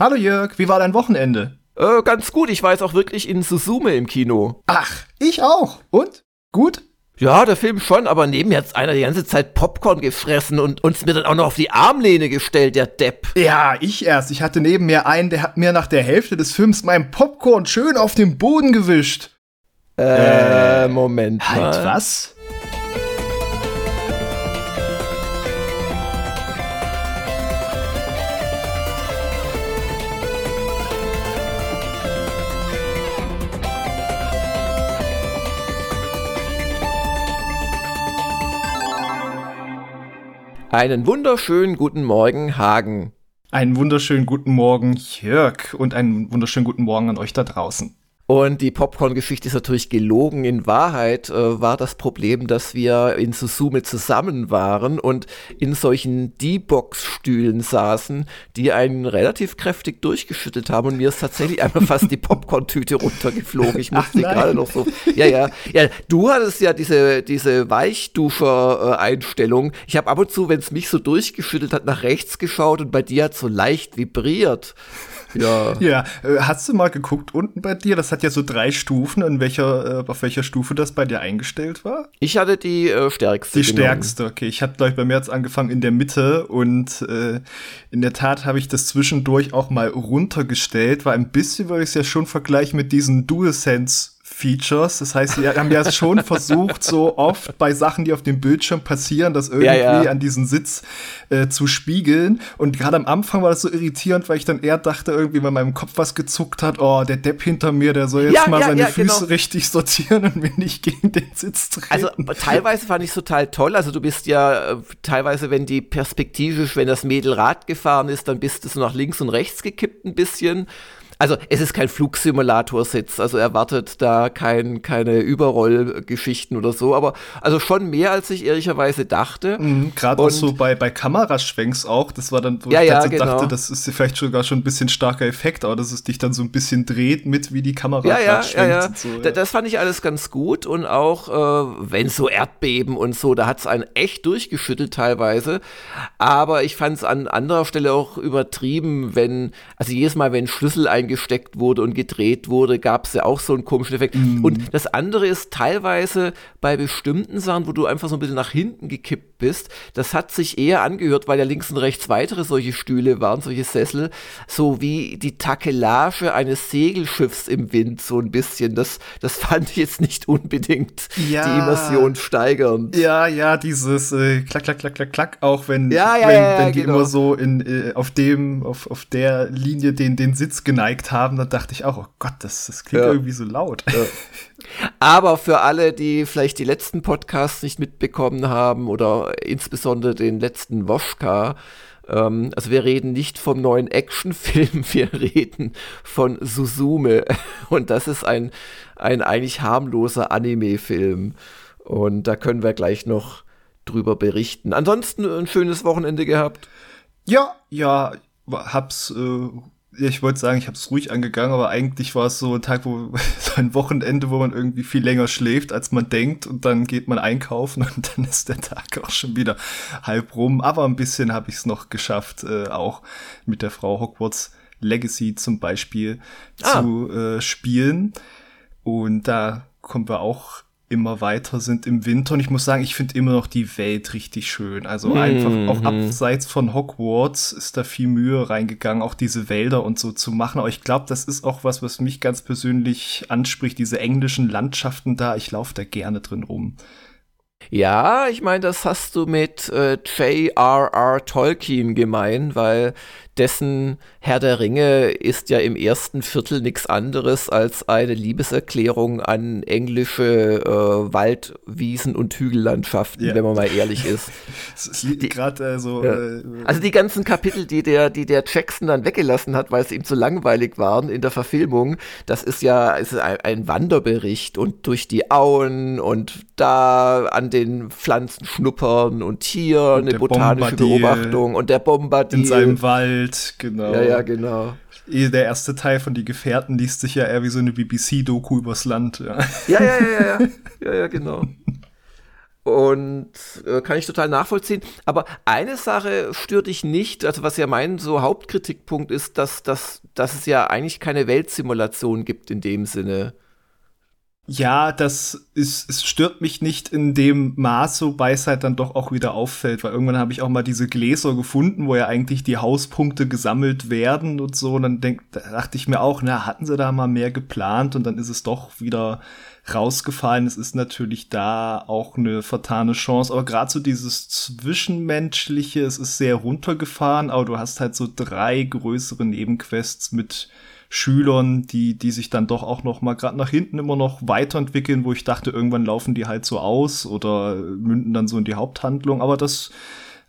Hallo Jörg, wie war dein Wochenende? Äh, ganz gut, ich war jetzt auch wirklich in Suzume im Kino. Ach, ich auch. Und? Gut? Ja, der Film schon, aber neben mir hat einer die ganze Zeit Popcorn gefressen und uns mir dann auch noch auf die Armlehne gestellt, der Depp. Ja, ich erst. Ich hatte neben mir einen, der hat mir nach der Hälfte des Films mein Popcorn schön auf den Boden gewischt. Äh, äh Moment. Halt mal. was? Einen wunderschönen guten Morgen, Hagen. Einen wunderschönen guten Morgen, Jörg. Und einen wunderschönen guten Morgen an euch da draußen. Und die Popcorn-Geschichte ist natürlich gelogen. In Wahrheit äh, war das Problem, dass wir in Susume zusammen waren und in solchen D-Box-Stühlen saßen, die einen relativ kräftig durchgeschüttelt haben. Und mir ist tatsächlich einmal fast die Popcorn-Tüte runtergeflogen. Ich musste gerade noch so. Ja, ja. Ja, du hattest ja diese, diese Weichduscher-Einstellung. Ich habe ab und zu, wenn es mich so durchgeschüttelt hat, nach rechts geschaut und bei dir hat so leicht vibriert. Ja. Ja, äh, hast du mal geguckt unten bei dir? Das hat ja so drei Stufen, in welcher, äh, auf welcher Stufe das bei dir eingestellt war? Ich hatte die äh, stärkste. Die genommen. stärkste, okay. Ich hatte, glaube ich, bei mir jetzt angefangen in der Mitte und äh, in der Tat habe ich das zwischendurch auch mal runtergestellt, weil ein bisschen würde ich es ja schon vergleichen mit diesen DualSense Features. Das heißt, sie haben ja schon versucht, so oft bei Sachen, die auf dem Bildschirm passieren, das irgendwie ja, ja. an diesen Sitz äh, zu spiegeln. Und gerade am Anfang war das so irritierend, weil ich dann eher dachte, irgendwie, weil meinem Kopf was gezuckt hat, oh, der Depp hinter mir, der soll jetzt ja, mal seine Füße genau. richtig sortieren und mir nicht gegen den Sitz treten. Also teilweise fand ich es total toll. Also du bist ja äh, teilweise, wenn die perspektivisch, wenn das Mädel Rad gefahren ist, dann bist du so nach links und rechts gekippt ein bisschen. Also es ist kein Flugsimulator-Sitz, also erwartet da kein, keine Überrollgeschichten oder so, aber also schon mehr, als ich ehrlicherweise dachte. Mhm, Gerade auch so bei, bei Kameraschwenks auch, das war dann, wo ja, ich ja, genau. dachte, das ist vielleicht sogar schon ein bisschen starker Effekt, aber dass es dich dann so ein bisschen dreht mit, wie die Kamera ja, ja, schwenkt. Ja, ja. So, ja. Das fand ich alles ganz gut und auch, äh, wenn so Erdbeben und so, da hat es einen echt durchgeschüttelt teilweise, aber ich fand es an anderer Stelle auch übertrieben, wenn, also jedes Mal, wenn Schlüssel ein eingesteckt wurde und gedreht wurde, gab es ja auch so einen komischen Effekt. Mm. Und das andere ist teilweise bei bestimmten Sachen, wo du einfach so ein bisschen nach hinten gekippt bist, das hat sich eher angehört, weil ja links und rechts weitere solche Stühle waren, solche Sessel, so wie die Takelage eines Segelschiffs im Wind, so ein bisschen. Das, das fand ich jetzt nicht unbedingt ja. die Immersion steigernd. Ja, ja, dieses äh, klack, klack, klack, klack, klack, auch wenn, ja, ja, wenn, wenn die genau. immer so in, äh, auf dem, auf, auf der Linie den, den Sitz geneigt gezeigt haben, da dachte ich auch, oh Gott, das, das klingt ja. irgendwie so laut. Ja. Aber für alle, die vielleicht die letzten Podcasts nicht mitbekommen haben oder insbesondere den letzten Woschka, ähm, also wir reden nicht vom neuen Actionfilm, wir reden von Suzume. Und das ist ein, ein eigentlich harmloser Anime-Film. Und da können wir gleich noch drüber berichten. Ansonsten ein schönes Wochenende gehabt. Ja, ja, hab's äh, ich wollte sagen, ich habe es ruhig angegangen, aber eigentlich war es so ein Tag, wo so ein Wochenende, wo man irgendwie viel länger schläft, als man denkt, und dann geht man einkaufen und dann ist der Tag auch schon wieder halb rum. Aber ein bisschen habe ich es noch geschafft, äh, auch mit der Frau Hogwarts Legacy zum Beispiel ah. zu äh, spielen. Und da kommen wir auch immer weiter sind im Winter. Und ich muss sagen, ich finde immer noch die Welt richtig schön. Also mhm. einfach auch abseits von Hogwarts ist da viel Mühe reingegangen, auch diese Wälder und so zu machen. Aber ich glaube, das ist auch was, was mich ganz persönlich anspricht, diese englischen Landschaften da. Ich laufe da gerne drin rum. Ja, ich meine, das hast du mit äh, J.R.R. Tolkien gemein, weil dessen Herr der Ringe ist ja im ersten Viertel nichts anderes als eine Liebeserklärung an englische äh, Waldwiesen und Hügellandschaften, ja. wenn man mal ehrlich ist. Gerade äh, so. Ja. Äh, also die ganzen Kapitel, die der, die der Jackson dann weggelassen hat, weil es ihm zu langweilig waren in der Verfilmung, das ist ja ist ein, ein Wanderbericht und durch die Auen und da an den Pflanzen schnuppern und hier und eine botanische Bombardier Beobachtung und der Bombardier. In seinem Wald Welt, genau. Ja, ja, genau. Eh, der erste Teil von Die Gefährten liest sich ja eher wie so eine BBC-Doku übers Land. Ja, ja, ja, ja, ja, ja, ja, genau. Und äh, kann ich total nachvollziehen. Aber eine Sache stört dich nicht, also was ja mein so Hauptkritikpunkt ist, dass, dass, dass es ja eigentlich keine Weltsimulation gibt in dem Sinne. Ja, das ist, es stört mich nicht in dem Maß, wobei es halt dann doch auch wieder auffällt, weil irgendwann habe ich auch mal diese Gläser gefunden, wo ja eigentlich die Hauspunkte gesammelt werden und so. Und dann denk, da dachte ich mir auch, na, hatten sie da mal mehr geplant und dann ist es doch wieder rausgefallen. Es ist natürlich da auch eine vertane Chance, aber gerade so dieses Zwischenmenschliche, es ist sehr runtergefahren, aber du hast halt so drei größere Nebenquests mit Schülern, die, die sich dann doch auch noch mal gerade nach hinten immer noch weiterentwickeln, wo ich dachte, irgendwann laufen die halt so aus oder münden dann so in die Haupthandlung. Aber das,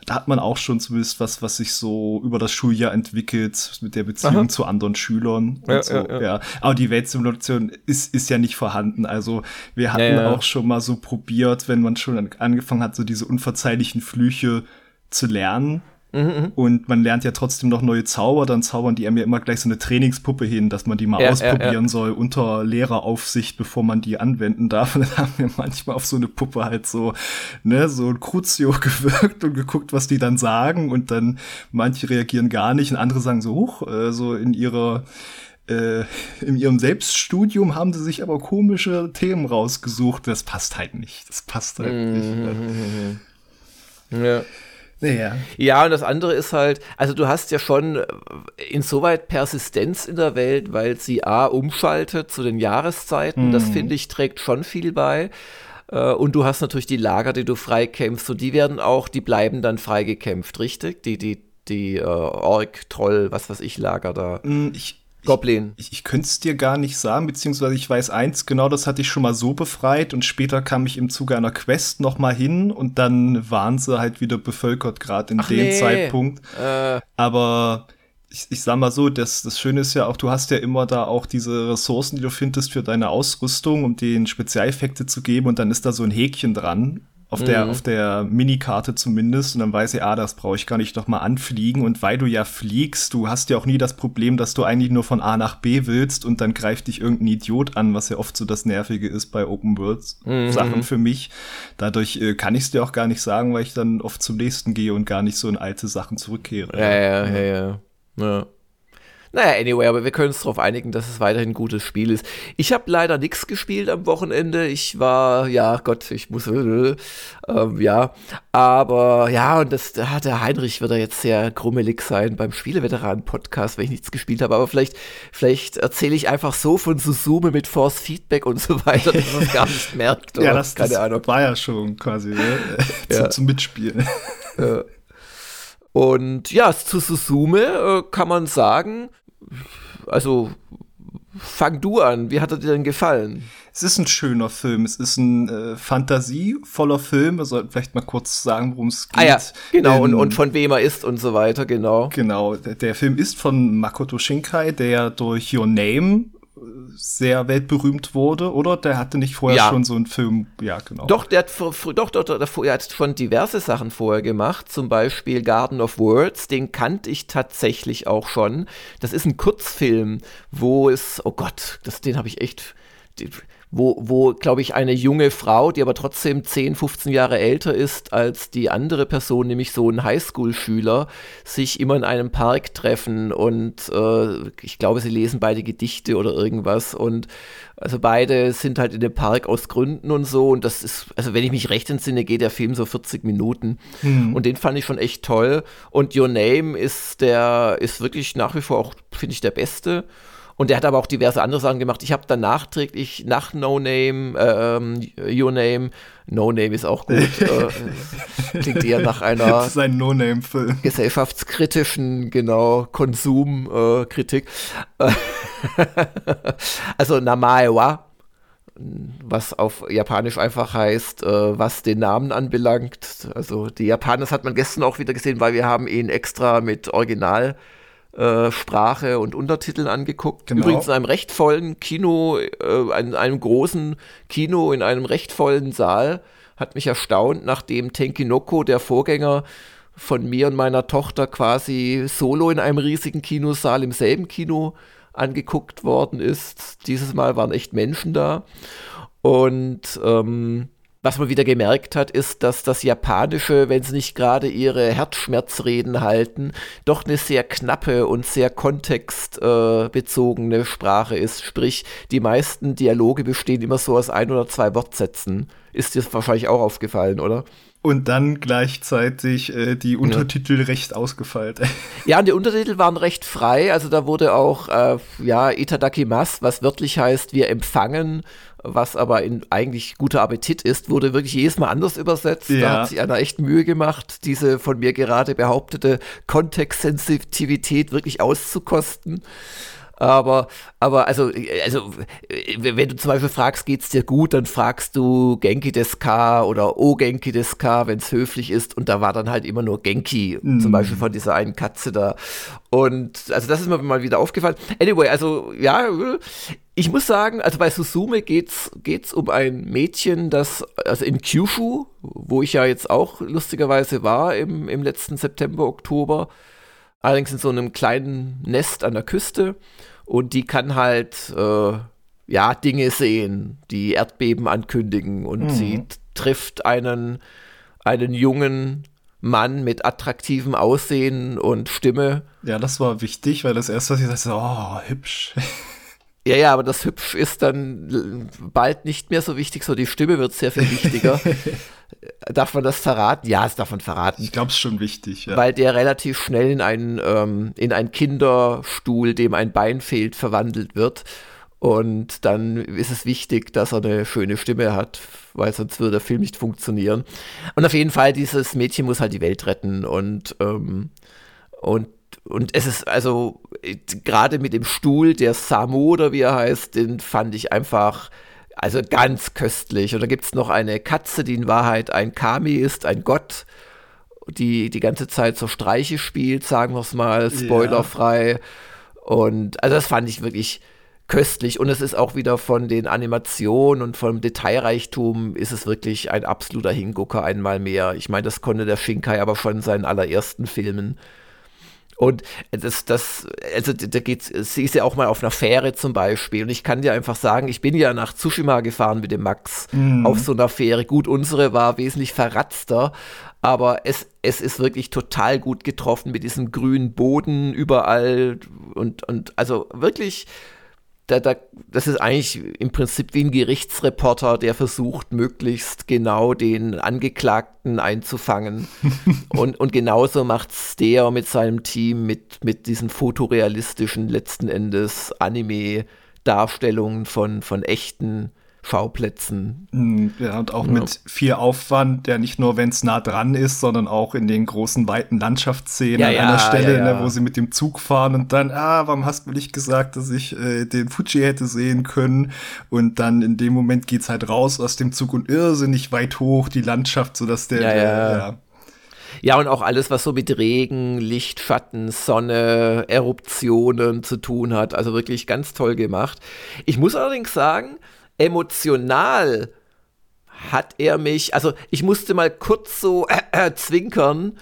da hat man auch schon zumindest was, was sich so über das Schuljahr entwickelt mit der Beziehung Aha. zu anderen Schülern ja, so. Ja, ja. ja, Aber die Weltsimulation ist, ist ja nicht vorhanden. Also wir hatten auch schon mal so probiert, wenn man schon angefangen hat, so diese unverzeihlichen Flüche zu lernen Mhm, mhm, und man lernt ja trotzdem noch neue Zauber, dann zaubern die einem ja immer gleich so eine Trainingspuppe hin, dass man die mal ja, ausprobieren ja, ja. soll unter Lehreraufsicht, bevor man die anwenden darf. Und dann haben wir manchmal auf so eine Puppe halt so, ne, so ein Crucio gewirkt und geguckt, was die dann sagen. Und dann manche reagieren gar nicht und andere sagen so, hoch, äh, so in ihrer äh, in ihrem Selbststudium haben sie sich aber komische Themen rausgesucht. Das passt halt nicht. Das passt halt mhm. nicht. Ne? Ja. Ja. ja, und das andere ist halt, also du hast ja schon äh, insoweit Persistenz in der Welt, weil sie A umschaltet zu den Jahreszeiten, mhm. das finde ich trägt schon viel bei. Äh, und du hast natürlich die Lager, die du freikämpfst und die werden auch, die bleiben dann freigekämpft, richtig? Die, die, die äh, Ork, Troll, was weiß ich, Lager da. Mm, ich, Goblin. Ich, ich könnte es dir gar nicht sagen, beziehungsweise ich weiß eins, genau das hatte ich schon mal so befreit und später kam ich im Zuge einer Quest noch mal hin und dann waren sie halt wieder bevölkert, gerade in Ach dem nee. Zeitpunkt. Äh. Aber ich, ich sag mal so, das, das Schöne ist ja auch, du hast ja immer da auch diese Ressourcen, die du findest für deine Ausrüstung, um den Spezialeffekte zu geben und dann ist da so ein Häkchen dran. Auf der, mhm. auf der Minikarte zumindest. Und dann weiß ich, ah, das brauche ich gar nicht noch mal anfliegen. Und weil du ja fliegst, du hast ja auch nie das Problem, dass du eigentlich nur von A nach B willst und dann greift dich irgendein Idiot an, was ja oft so das Nervige ist bei Open Worlds mhm. Sachen für mich. Dadurch äh, kann ich es dir auch gar nicht sagen, weil ich dann oft zum nächsten gehe und gar nicht so in alte Sachen zurückkehre. Ja, ja, ja, ja. ja. Naja, anyway, aber wir können uns darauf einigen, dass es weiterhin ein gutes Spiel ist. Ich habe leider nichts gespielt am Wochenende. Ich war, ja, Gott, ich muss, äh, ähm, ja, aber ja, und das, der Heinrich wird da jetzt sehr grummelig sein beim Spieleveteranen-Podcast, wenn ich nichts gespielt habe. Aber vielleicht, vielleicht erzähle ich einfach so von Susume mit Force Feedback und so weiter, dass man es gar nicht merkt. ja, das, keine das Ahnung. war ja schon quasi ne? ja. zum Mitspielen. Ja. Und ja, zu Susume äh, kann man sagen, also fang du an, wie hat er dir denn gefallen? Es ist ein schöner Film, es ist ein äh, fantasievoller Film, wir sollten vielleicht mal kurz sagen, worum es geht. Ah ja, genau, ähm, und, und von wem er ist und so weiter, genau. Genau, der, der Film ist von Makoto Shinkai, der durch Your Name sehr weltberühmt wurde, oder? Der hatte nicht vorher ja. schon so einen Film, ja, genau. Doch, der hat, doch, doch, doch, er hat schon diverse Sachen vorher gemacht, zum Beispiel Garden of Words, den kannte ich tatsächlich auch schon. Das ist ein Kurzfilm, wo es, oh Gott, das, den habe ich echt, wo, wo glaube ich, eine junge Frau, die aber trotzdem 10, 15 Jahre älter ist als die andere Person, nämlich so ein Highschool-Schüler, sich immer in einem Park treffen und äh, ich glaube, sie lesen beide Gedichte oder irgendwas und also beide sind halt in dem Park aus Gründen und so und das ist, also wenn ich mich recht entsinne, geht der Film so 40 Minuten mhm. und den fand ich schon echt toll und Your Name ist der, ist wirklich nach wie vor auch, finde ich, der beste und der hat aber auch diverse andere Sachen gemacht. Ich habe dann nachträglich nach No Name, äh, Your Name, No Name ist auch gut. äh, klingt eher nach einer das ist ein No-Name-Film. gesellschaftskritischen, genau, Konsumkritik. Äh, also Namae wa, was auf Japanisch einfach heißt, äh, was den Namen anbelangt. Also die Japaner, das hat man gestern auch wieder gesehen, weil wir haben ihn extra mit Original äh, Sprache und Untertiteln angeguckt. Genau. Übrigens in einem recht vollen Kino, äh, in einem großen Kino, in einem recht vollen Saal. Hat mich erstaunt, nachdem Tenkinoko, der Vorgänger von mir und meiner Tochter, quasi solo in einem riesigen Kinosaal im selben Kino angeguckt worden ist. Dieses Mal waren echt Menschen da. Und ähm, was man wieder gemerkt hat, ist, dass das Japanische, wenn sie nicht gerade ihre Herzschmerzreden halten, doch eine sehr knappe und sehr kontextbezogene äh, Sprache ist. Sprich, die meisten Dialoge bestehen immer so aus ein oder zwei Wortsätzen. Ist dir wahrscheinlich auch aufgefallen, oder? Und dann gleichzeitig äh, die Untertitel ja. recht ausgefeilt. Ja, und die Untertitel waren recht frei. Also da wurde auch, äh, ja, Itadakimas, was wörtlich heißt, wir empfangen was aber in eigentlich guter Appetit ist, wurde wirklich jedes Mal anders übersetzt. Ja. Da hat sich einer echt Mühe gemacht, diese von mir gerade behauptete Kontextsensitivität wirklich auszukosten. Aber, aber also, also, wenn du zum Beispiel fragst, geht's dir gut, dann fragst du Genki des Ka oder O Genki des Ka, wenn es höflich ist. Und da war dann halt immer nur Genki, mm. zum Beispiel von dieser einen Katze da. Und also das ist mir mal wieder aufgefallen. Anyway, also ja, ich muss sagen, also bei Susume geht's geht's um ein Mädchen, das also in Kyushu, wo ich ja jetzt auch lustigerweise war im, im letzten September, Oktober, allerdings in so einem kleinen Nest an der Küste und die kann halt äh, ja Dinge sehen, die Erdbeben ankündigen und mhm. sie trifft einen einen jungen Mann mit attraktivem Aussehen und Stimme. Ja, das war wichtig, weil das erste, was ich sagte, oh, hübsch. Ja, ja, aber das hübsch ist dann bald nicht mehr so wichtig, so die Stimme wird sehr viel wichtiger. darf man das verraten? Ja, es darf man verraten. Ich glaube, es ist schon wichtig, ja. Weil der relativ schnell in einen, ähm, in einen Kinderstuhl, dem ein Bein fehlt, verwandelt wird. Und dann ist es wichtig, dass er eine schöne Stimme hat, weil sonst würde der Film nicht funktionieren. Und auf jeden Fall, dieses Mädchen muss halt die Welt retten und, ähm, und und es ist also gerade mit dem Stuhl, der Samo oder wie er heißt, den fand ich einfach also ganz köstlich. Und da gibt es noch eine Katze, die in Wahrheit ein Kami ist, ein Gott, die die ganze Zeit so Streiche spielt, sagen wir es mal, spoilerfrei. Ja. Und also das fand ich wirklich köstlich. Und es ist auch wieder von den Animationen und vom Detailreichtum ist es wirklich ein absoluter Hingucker einmal mehr. Ich meine, das konnte der Shinkai aber schon in seinen allerersten Filmen. Und das, das, also da geht's, sie ist ja auch mal auf einer Fähre zum Beispiel. Und ich kann dir einfach sagen, ich bin ja nach Tsushima gefahren mit dem Max mhm. auf so einer Fähre. Gut, unsere war wesentlich verratzter, aber es, es ist wirklich total gut getroffen mit diesem grünen Boden überall und, und also wirklich da, da, das ist eigentlich im Prinzip wie ein Gerichtsreporter, der versucht, möglichst genau den Angeklagten einzufangen. und, und genauso macht es der mit seinem Team mit, mit diesen fotorealistischen, letzten Endes Anime-Darstellungen von, von echten Schauplätzen. Hm, ja, und auch ja. mit viel Aufwand, der nicht nur, wenn es nah dran ist, sondern auch in den großen, weiten Landschaftsszenen ja, an ja, einer Stelle, ne, wo sie mit dem Zug fahren und dann, ah, warum hast du nicht gesagt, dass ich äh, den Fuji hätte sehen können? Und dann in dem Moment geht's halt raus aus dem Zug und irrsinnig weit hoch die Landschaft, sodass der, ja, der ja. Ja, und auch alles, was so mit Regen, Licht, Schatten, Sonne, Eruptionen zu tun hat. Also wirklich ganz toll gemacht. Ich muss allerdings sagen, emotional hat er mich, also ich musste mal kurz so äh, äh, zwinkern,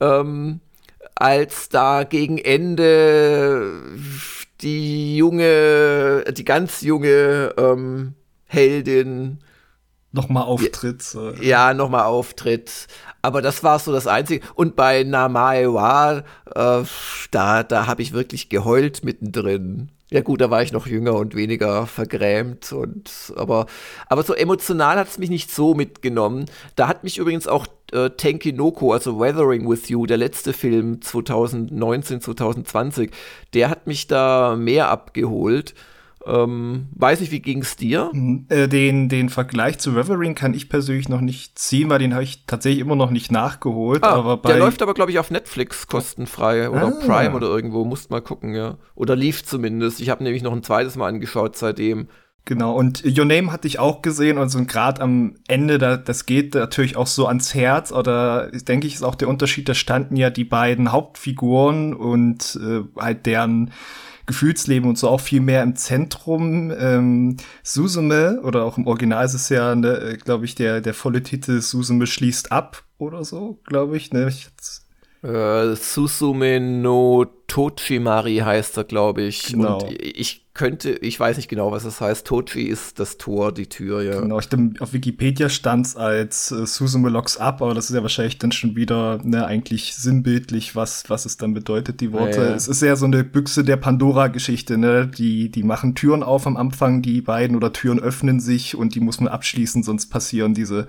ähm, als da gegen Ende die junge, die ganz junge ähm, Heldin nochmal auftritt. Ja, nochmal auftritt. Aber das war so das Einzige. Und bei Namaewa, äh, da, da habe ich wirklich geheult mittendrin. Ja gut, da war ich noch jünger und weniger vergrämt und aber aber so emotional hat es mich nicht so mitgenommen. Da hat mich übrigens auch äh, Tenkinoko, also Weathering with You, der letzte Film 2019 2020, der hat mich da mehr abgeholt. Ähm, weiß nicht, wie ging es dir? Mhm. Äh, den, den Vergleich zu Reverie kann ich persönlich noch nicht ziehen, weil den habe ich tatsächlich immer noch nicht nachgeholt. Ah, aber der läuft aber, glaube ich, auf Netflix kostenfrei oder ah. Prime oder irgendwo. Musst mal gucken, ja. Oder lief zumindest. Ich habe nämlich noch ein zweites Mal angeschaut seitdem. Genau, und Your Name hatte ich auch gesehen und so gerade am Ende, da, das geht natürlich auch so ans Herz oder denke ich, ist auch der Unterschied, da standen ja die beiden Hauptfiguren und äh, halt deren Gefühlsleben und so auch viel mehr im Zentrum. Ähm, Susume, oder auch im Original ist es ja, ne, äh, glaube ich, der, der volle Titel Susume schließt ab oder so, glaube ich. Ne? Ich äh, Susume no Tochimari heißt er, glaube ich. Genau. Und ich könnte, ich weiß nicht genau, was es das heißt. Tochi ist das Tor, die Tür, ja. Genau, ich dem, auf Wikipedia stand es als äh, Susumu locks up, aber das ist ja wahrscheinlich dann schon wieder ne, eigentlich sinnbildlich, was, was es dann bedeutet, die Worte. Ja, ja. Es ist ja so eine Büchse der Pandora-Geschichte, ne? Die, die machen Türen auf am Anfang, die beiden, oder Türen öffnen sich und die muss man abschließen, sonst passieren diese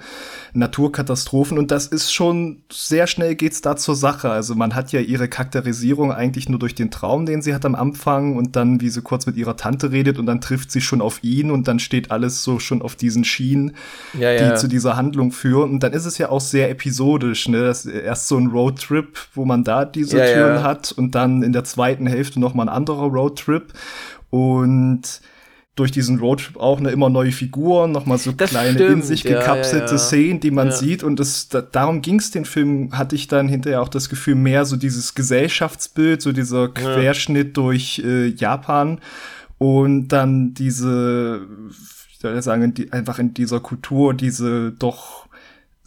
Naturkatastrophen. Und das ist schon, sehr schnell geht's da zur Sache. Also man hat ja ihre Charakterisierung eigentlich nur durch den Traum, den sie hat am Anfang und dann, wie sie kurz mit ihrer Tante redet und dann trifft sie schon auf ihn und dann steht alles so schon auf diesen Schienen, ja, ja. die zu dieser Handlung führen. Und dann ist es ja auch sehr episodisch, ne? Das ist erst so ein Roadtrip, wo man da diese ja, Türen hat und dann in der zweiten Hälfte noch mal ein anderer Roadtrip. Und durch diesen Roadtrip auch eine immer neue Figuren, nochmal so das kleine stimmt. in sich gekapselte ja, ja, ja. Szenen, die man sieht. Und das, da, darum ging es den Film, hatte ich dann hinterher auch das Gefühl, mehr so dieses Gesellschaftsbild, so dieser Querschnitt durch äh, Japan und dann diese, ich soll sagen, die, einfach in dieser Kultur, diese doch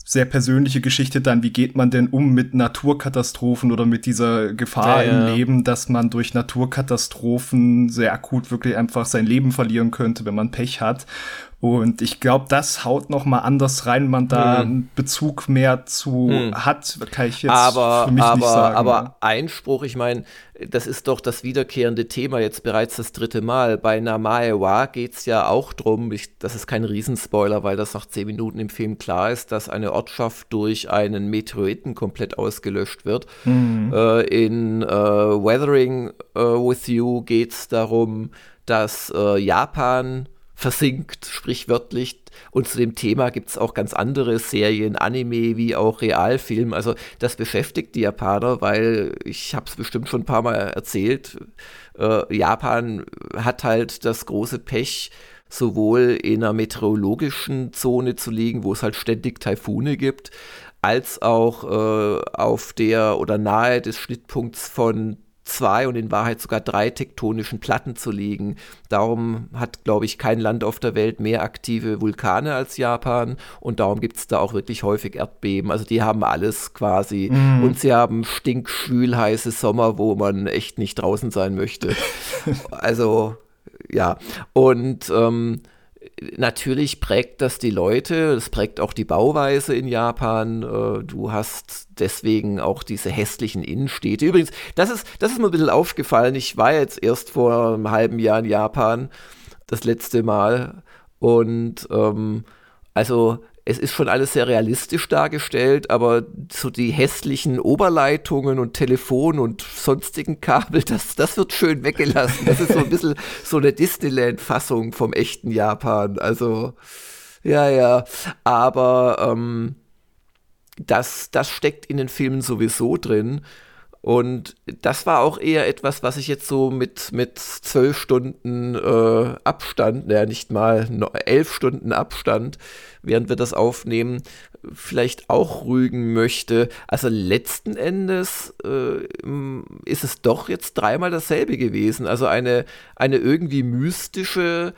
sehr persönliche Geschichte dann, wie geht man denn um mit Naturkatastrophen oder mit dieser Gefahr ja, ja. im Leben, dass man durch Naturkatastrophen sehr akut wirklich einfach sein Leben verlieren könnte, wenn man Pech hat. Und ich glaube, das haut noch mal anders rein, man da hm. einen Bezug mehr zu hm. hat, kann ich jetzt aber, für mich aber, nicht sagen. Aber? Einspruch, ich meine, das ist doch das wiederkehrende Thema jetzt bereits das dritte Mal. Bei Namaewa geht es ja auch drum, ich, das ist kein Riesenspoiler, weil das nach zehn Minuten im Film klar ist, dass eine Ortschaft durch einen Meteoriten komplett ausgelöscht wird. Mhm. Äh, in äh, Weathering äh, with You geht es darum, dass äh, Japan versinkt, sprichwörtlich. Und zu dem Thema gibt es auch ganz andere Serien, Anime wie auch Realfilm. Also das beschäftigt die Japaner, weil ich habe es bestimmt schon ein paar Mal erzählt. Äh, Japan hat halt das große Pech, sowohl in einer meteorologischen Zone zu liegen, wo es halt ständig Taifune gibt, als auch äh, auf der oder nahe des Schnittpunkts von zwei und in Wahrheit sogar drei tektonischen Platten zu liegen. Darum hat, glaube ich, kein Land auf der Welt mehr aktive Vulkane als Japan und darum gibt es da auch wirklich häufig Erdbeben. Also die haben alles quasi mm. und sie haben stinkschwül heiße Sommer, wo man echt nicht draußen sein möchte. also ja, und ähm, natürlich prägt das die Leute, es prägt auch die Bauweise in Japan. Äh, du hast deswegen auch diese hässlichen Innenstädte. Übrigens, das ist, das ist mir ein bisschen aufgefallen. Ich war jetzt erst vor einem halben Jahr in Japan, das letzte Mal. Und ähm, also es ist schon alles sehr realistisch dargestellt, aber so die hässlichen Oberleitungen und Telefon und sonstigen Kabel, das, das wird schön weggelassen. Das ist so ein bisschen so eine Disneyland-Fassung vom echten Japan. Also, ja, ja. Aber ähm, das, das steckt in den Filmen sowieso drin. Und das war auch eher etwas, was ich jetzt so mit, mit zwölf Stunden äh, Abstand, naja, nicht mal elf Stunden Abstand, während wir das aufnehmen, vielleicht auch rügen möchte. Also letzten Endes äh, ist es doch jetzt dreimal dasselbe gewesen. Also eine, eine irgendwie mystische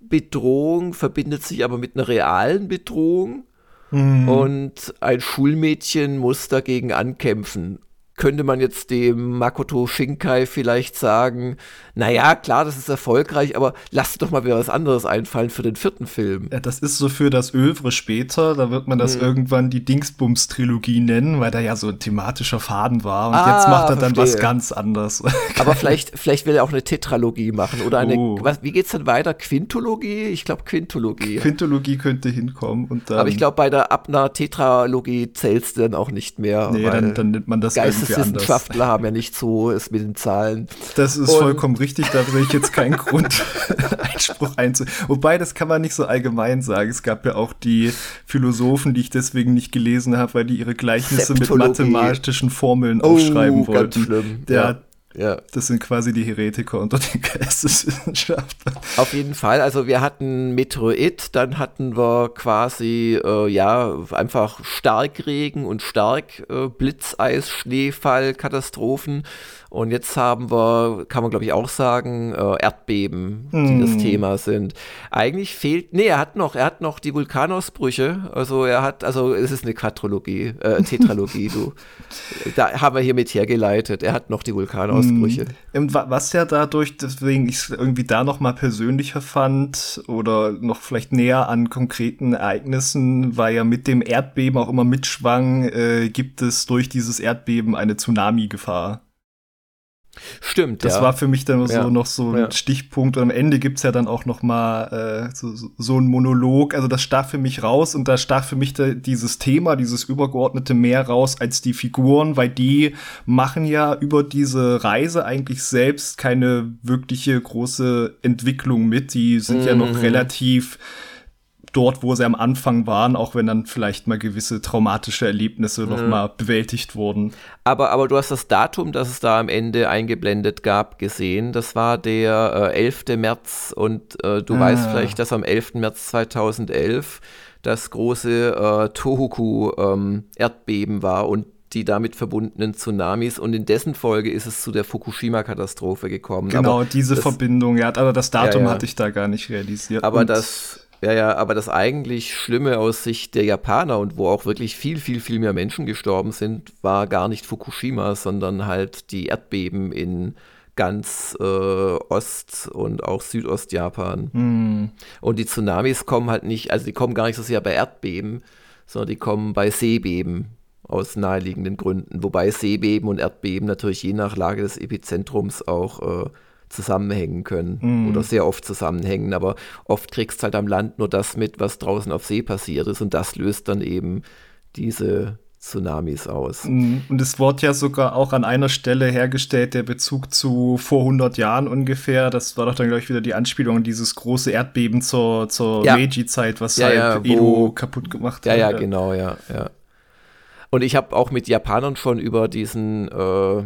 Bedrohung verbindet sich aber mit einer realen Bedrohung. Mhm. Und ein Schulmädchen muss dagegen ankämpfen könnte man jetzt dem Makoto Shinkai vielleicht sagen, naja, klar, das ist erfolgreich, aber lass doch mal wieder was anderes einfallen für den vierten Film. Ja, das ist so für das Övre später, da wird man das hm. irgendwann die Dingsbums-Trilogie nennen, weil da ja so ein thematischer Faden war und ah, jetzt macht er dann was ganz anderes. aber vielleicht, vielleicht will er auch eine Tetralogie machen oder eine, oh. was, wie geht's denn weiter? Quintologie? Ich glaube Quintologie. Quintologie könnte hinkommen und dann. Aber ich glaube, bei der ab einer Tetralogie zählst du dann auch nicht mehr. Nee, dann, dann nennt man das Geistes Geisteswissenschaftler haben ja nicht so es mit den Zahlen. Das ist und vollkommen richtig, da sehe ich jetzt keinen Grund, Einspruch einzu. Wobei, das kann man nicht so allgemein sagen. Es gab ja auch die Philosophen, die ich deswegen nicht gelesen habe, weil die ihre Gleichnisse mit mathematischen Formeln oh, aufschreiben wollten. Ganz schlimm. Der ja. Ja. Das sind quasi die Heretiker unter den Geisteswissenschaftlern. Auf jeden Fall. Also wir hatten Meteorit, dann hatten wir quasi äh, ja einfach Starkregen und Stark äh, Blitzeis, Schneefall, Katastrophen. Und jetzt haben wir, kann man glaube ich auch sagen, äh, Erdbeben, die das hm. Thema sind. Eigentlich fehlt, nee, er hat noch, er hat noch die Vulkanausbrüche. Also er hat, also es ist eine Quadrologie, äh, Tetralogie, du. Da haben wir hier mit hergeleitet. Er hat noch die Vulkanausbrüche. Hm. Was ja dadurch, deswegen ich irgendwie da noch mal persönlicher fand oder noch vielleicht näher an konkreten Ereignissen, war ja mit dem Erdbeben auch immer mitschwang, äh, gibt es durch dieses Erdbeben eine Tsunami-Gefahr. Stimmt, Das ja. war für mich dann so ja. noch so ein ja. Stichpunkt. Und am Ende gibt's ja dann auch noch mal äh, so, so ein Monolog. Also das stach für mich raus und da stach für mich da dieses Thema, dieses übergeordnete mehr raus als die Figuren, weil die machen ja über diese Reise eigentlich selbst keine wirkliche große Entwicklung mit. Die sind mhm. ja noch mhm. relativ dort, wo sie am Anfang waren, auch wenn dann vielleicht mal gewisse traumatische Erlebnisse mhm. noch mal bewältigt wurden. Aber, aber du hast das Datum, das es da am Ende eingeblendet gab, gesehen. Das war der äh, 11. März und äh, du ah. weißt vielleicht, dass am 11. März 2011 das große äh, Tohoku-Erdbeben ähm, war und die damit verbundenen Tsunamis und in dessen Folge ist es zu der Fukushima-Katastrophe gekommen. Genau, aber diese das, Verbindung, ja, aber das Datum ja, ja. hatte ich da gar nicht realisiert. Aber das ja, ja, aber das eigentlich Schlimme aus Sicht der Japaner und wo auch wirklich viel, viel, viel mehr Menschen gestorben sind, war gar nicht Fukushima, sondern halt die Erdbeben in ganz äh, Ost- und auch Südostjapan. Mm. Und die Tsunamis kommen halt nicht, also die kommen gar nicht so sehr bei Erdbeben, sondern die kommen bei Seebeben aus naheliegenden Gründen. Wobei Seebeben und Erdbeben natürlich je nach Lage des Epizentrums auch äh, zusammenhängen können mm. oder sehr oft zusammenhängen. Aber oft kriegst du halt am Land nur das mit, was draußen auf See passiert ist und das löst dann eben diese Tsunamis aus. Mhm. Und es wurde ja sogar auch an einer Stelle hergestellt, der Bezug zu vor 100 Jahren ungefähr. Das war doch dann, glaube ich, wieder die Anspielung an dieses große Erdbeben zur, zur ja. Meiji-Zeit, was ja, halt ja, Edo kaputt gemacht ja, hat. Ja, ja, genau, ja, ja. Und ich habe auch mit Japanern schon über diesen äh,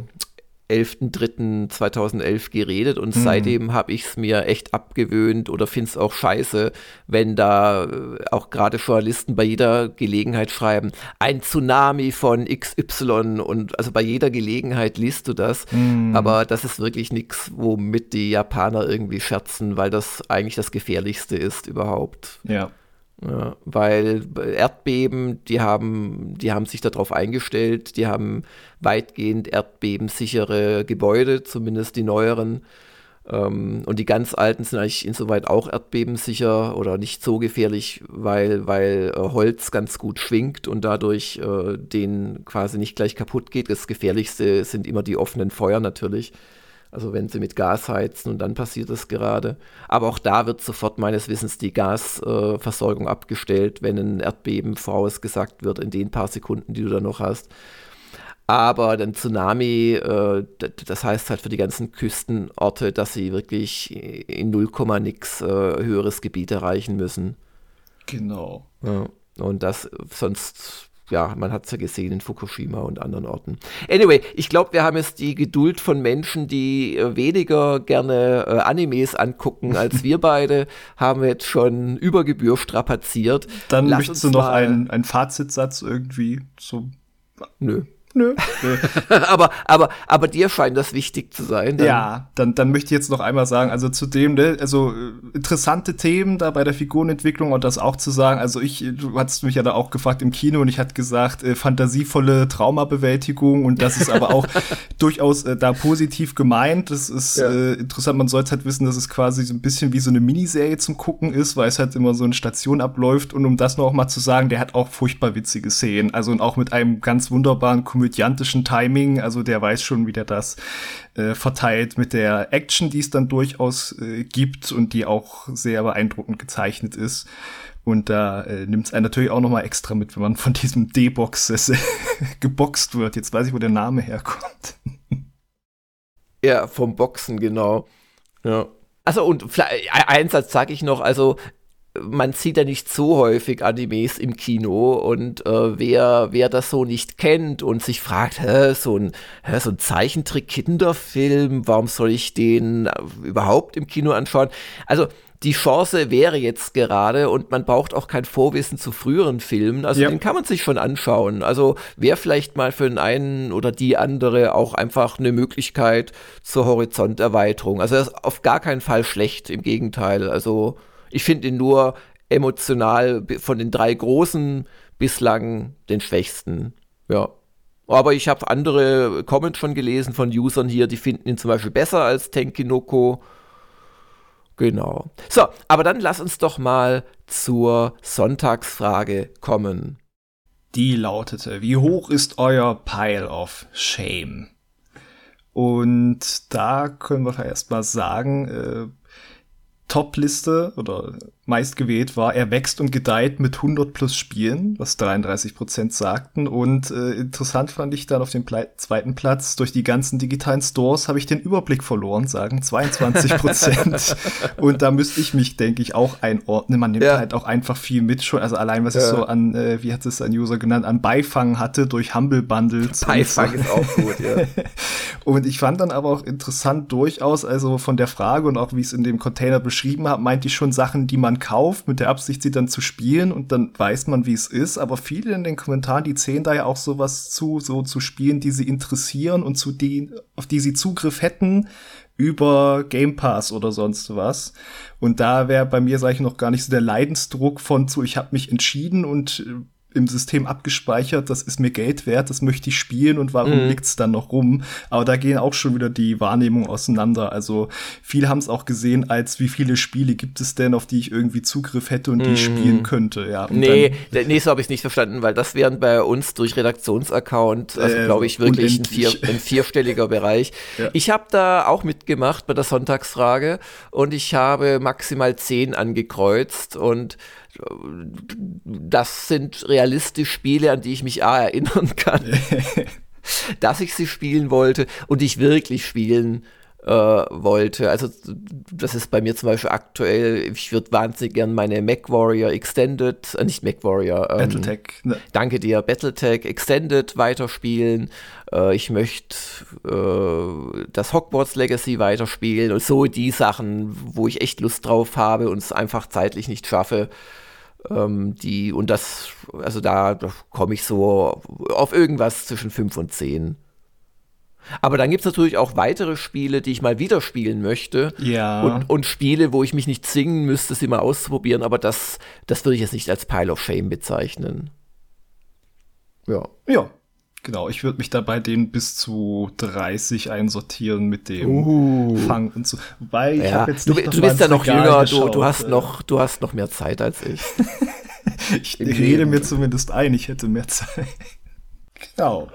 11.03.2011 geredet und mhm. seitdem habe ich es mir echt abgewöhnt oder finde es auch scheiße, wenn da äh, auch gerade Journalisten bei jeder Gelegenheit schreiben, ein Tsunami von XY und also bei jeder Gelegenheit liest du das, mhm. aber das ist wirklich nichts, womit die Japaner irgendwie scherzen, weil das eigentlich das Gefährlichste ist überhaupt. Ja. Ja, weil Erdbeben, die haben, die haben sich darauf eingestellt, die haben weitgehend erdbebensichere Gebäude, zumindest die neueren. Ähm, und die ganz alten sind eigentlich insoweit auch erdbebensicher oder nicht so gefährlich, weil, weil äh, Holz ganz gut schwingt und dadurch äh, den quasi nicht gleich kaputt geht. Das Gefährlichste sind immer die offenen Feuer natürlich. Also wenn sie mit Gas heizen und dann passiert es gerade. Aber auch da wird sofort meines Wissens die Gasversorgung äh, abgestellt, wenn ein Erdbeben vorausgesagt wird in den paar Sekunden, die du da noch hast. Aber ein Tsunami, äh, das heißt halt für die ganzen Küstenorte, dass sie wirklich in 0, nix äh, höheres Gebiet erreichen müssen. Genau. Ja. Und das sonst ja, man hat es ja gesehen in Fukushima und anderen Orten. Anyway, ich glaube, wir haben jetzt die Geduld von Menschen, die äh, weniger gerne äh, Animes angucken als wir beide, haben wir jetzt schon über Gebühr strapaziert. Dann Lass möchtest du noch einen Fazitsatz irgendwie so. Nö. Nö. aber, aber, aber dir scheint das wichtig zu sein. Dann. Ja, dann, dann möchte ich jetzt noch einmal sagen, also zu dem, ne, also äh, interessante Themen da bei der Figurenentwicklung und das auch zu sagen, also ich, du hast mich ja da auch gefragt im Kino und ich hatte gesagt, äh, fantasievolle Traumabewältigung und das ist aber auch durchaus äh, da positiv gemeint. Das ist ja. äh, interessant, man sollte halt wissen, dass es quasi so ein bisschen wie so eine Miniserie zum Gucken ist, weil es halt immer so eine Station abläuft und um das noch mal zu sagen, der hat auch furchtbar witzige Szenen, also und auch mit einem ganz wunderbaren Komödie komödiantischen Timing. Also der weiß schon, wie der das äh, verteilt mit der Action, die es dann durchaus äh, gibt und die auch sehr beeindruckend gezeichnet ist. Und da äh, nimmt es einen natürlich auch noch mal extra mit, wenn man von diesem D-Box geboxt wird. Jetzt weiß ich, wo der Name herkommt. ja, vom Boxen, genau. Ja. Also und einen Satz sage ich noch, also man sieht ja nicht so häufig Animes im Kino und äh, wer, wer das so nicht kennt und sich fragt, hä, so ein, hä, so ein Zeichentrick-Kinderfilm, warum soll ich den überhaupt im Kino anschauen? Also die Chance wäre jetzt gerade und man braucht auch kein Vorwissen zu früheren Filmen. Also ja. den kann man sich schon anschauen. Also wäre vielleicht mal für den einen oder die andere auch einfach eine Möglichkeit zur Horizonterweiterung. Also das ist auf gar keinen Fall schlecht, im Gegenteil. Also ich finde ihn nur emotional von den drei großen bislang den schwächsten. Ja. Aber ich habe andere Comments schon gelesen von Usern hier, die finden ihn zum Beispiel besser als Tenkinoko. Genau. So, aber dann lass uns doch mal zur Sonntagsfrage kommen. Die lautete, wie hoch ist euer Pile of Shame? Und da können wir erst mal sagen, äh, Top-Liste oder meistgewählt war, er wächst und gedeiht mit 100 plus Spielen, was 33 Prozent sagten. Und äh, interessant fand ich dann auf dem Ple zweiten Platz, durch die ganzen digitalen Stores habe ich den Überblick verloren, sagen 22 Prozent. und da müsste ich mich, denke ich, auch einordnen. Man nimmt ja. halt auch einfach viel mit schon. Also allein, was ja. ich so an, äh, wie hat es ein User genannt, an Beifang hatte durch Humble Bundles. Beifang so. ist auch gut, ja. und ich fand dann aber auch interessant durchaus, also von der Frage und auch wie ich es in dem Container beschrieben habe, meinte ich schon Sachen, die man man kauft, mit der Absicht, sie dann zu spielen und dann weiß man, wie es ist. Aber viele in den Kommentaren, die zählen da ja auch sowas zu, so zu Spielen, die sie interessieren und zu denen, auf die sie Zugriff hätten über Game Pass oder sonst was. Und da wäre bei mir, sage ich noch, gar nicht so der Leidensdruck von zu, ich habe mich entschieden und äh, im System abgespeichert, das ist mir Geld wert, das möchte ich spielen und warum mhm. liegt's dann noch rum? Aber da gehen auch schon wieder die Wahrnehmungen auseinander. Also viele haben es auch gesehen, als wie viele Spiele gibt es denn, auf die ich irgendwie Zugriff hätte und die ich mhm. spielen könnte. Ja, nee, nee, so habe ich nicht verstanden, weil das wären bei uns durch Redaktionsaccount, also äh, glaube ich, wirklich ein, vier, ein, vierstelliger Bereich. Ja. Ich habe da auch mitgemacht bei der Sonntagsfrage und ich habe maximal zehn angekreuzt und das sind realistisch Spiele, an die ich mich A erinnern kann, dass ich sie spielen wollte und ich wirklich spielen äh, wollte. Also das ist bei mir zum Beispiel aktuell, ich würde wahnsinnig gern meine MacWarrior Extended, äh, nicht MacWarrior, ähm, Battletech. Ne. Danke dir, Battletech Extended weiterspielen. Äh, ich möchte äh, das Hogwarts Legacy weiterspielen und so die Sachen, wo ich echt Lust drauf habe und es einfach zeitlich nicht schaffe. Ähm, die, und das, also da, da komme ich so auf irgendwas zwischen 5 und 10. Aber dann gibt es natürlich auch weitere Spiele, die ich mal wieder spielen möchte. Ja. Und, und, Spiele, wo ich mich nicht zwingen müsste, sie mal auszuprobieren, aber das, das würde ich jetzt nicht als Pile of Shame bezeichnen. Ja. Ja, Genau, ich würde mich da bei denen bis zu 30 einsortieren mit dem uh. Fang und so. Wobei ich ja. habe jetzt nicht Du, du bist ja noch jünger, du, du, hast noch, du hast noch mehr Zeit als ich. ich rede Leben. mir zumindest ein, ich hätte mehr Zeit. genau.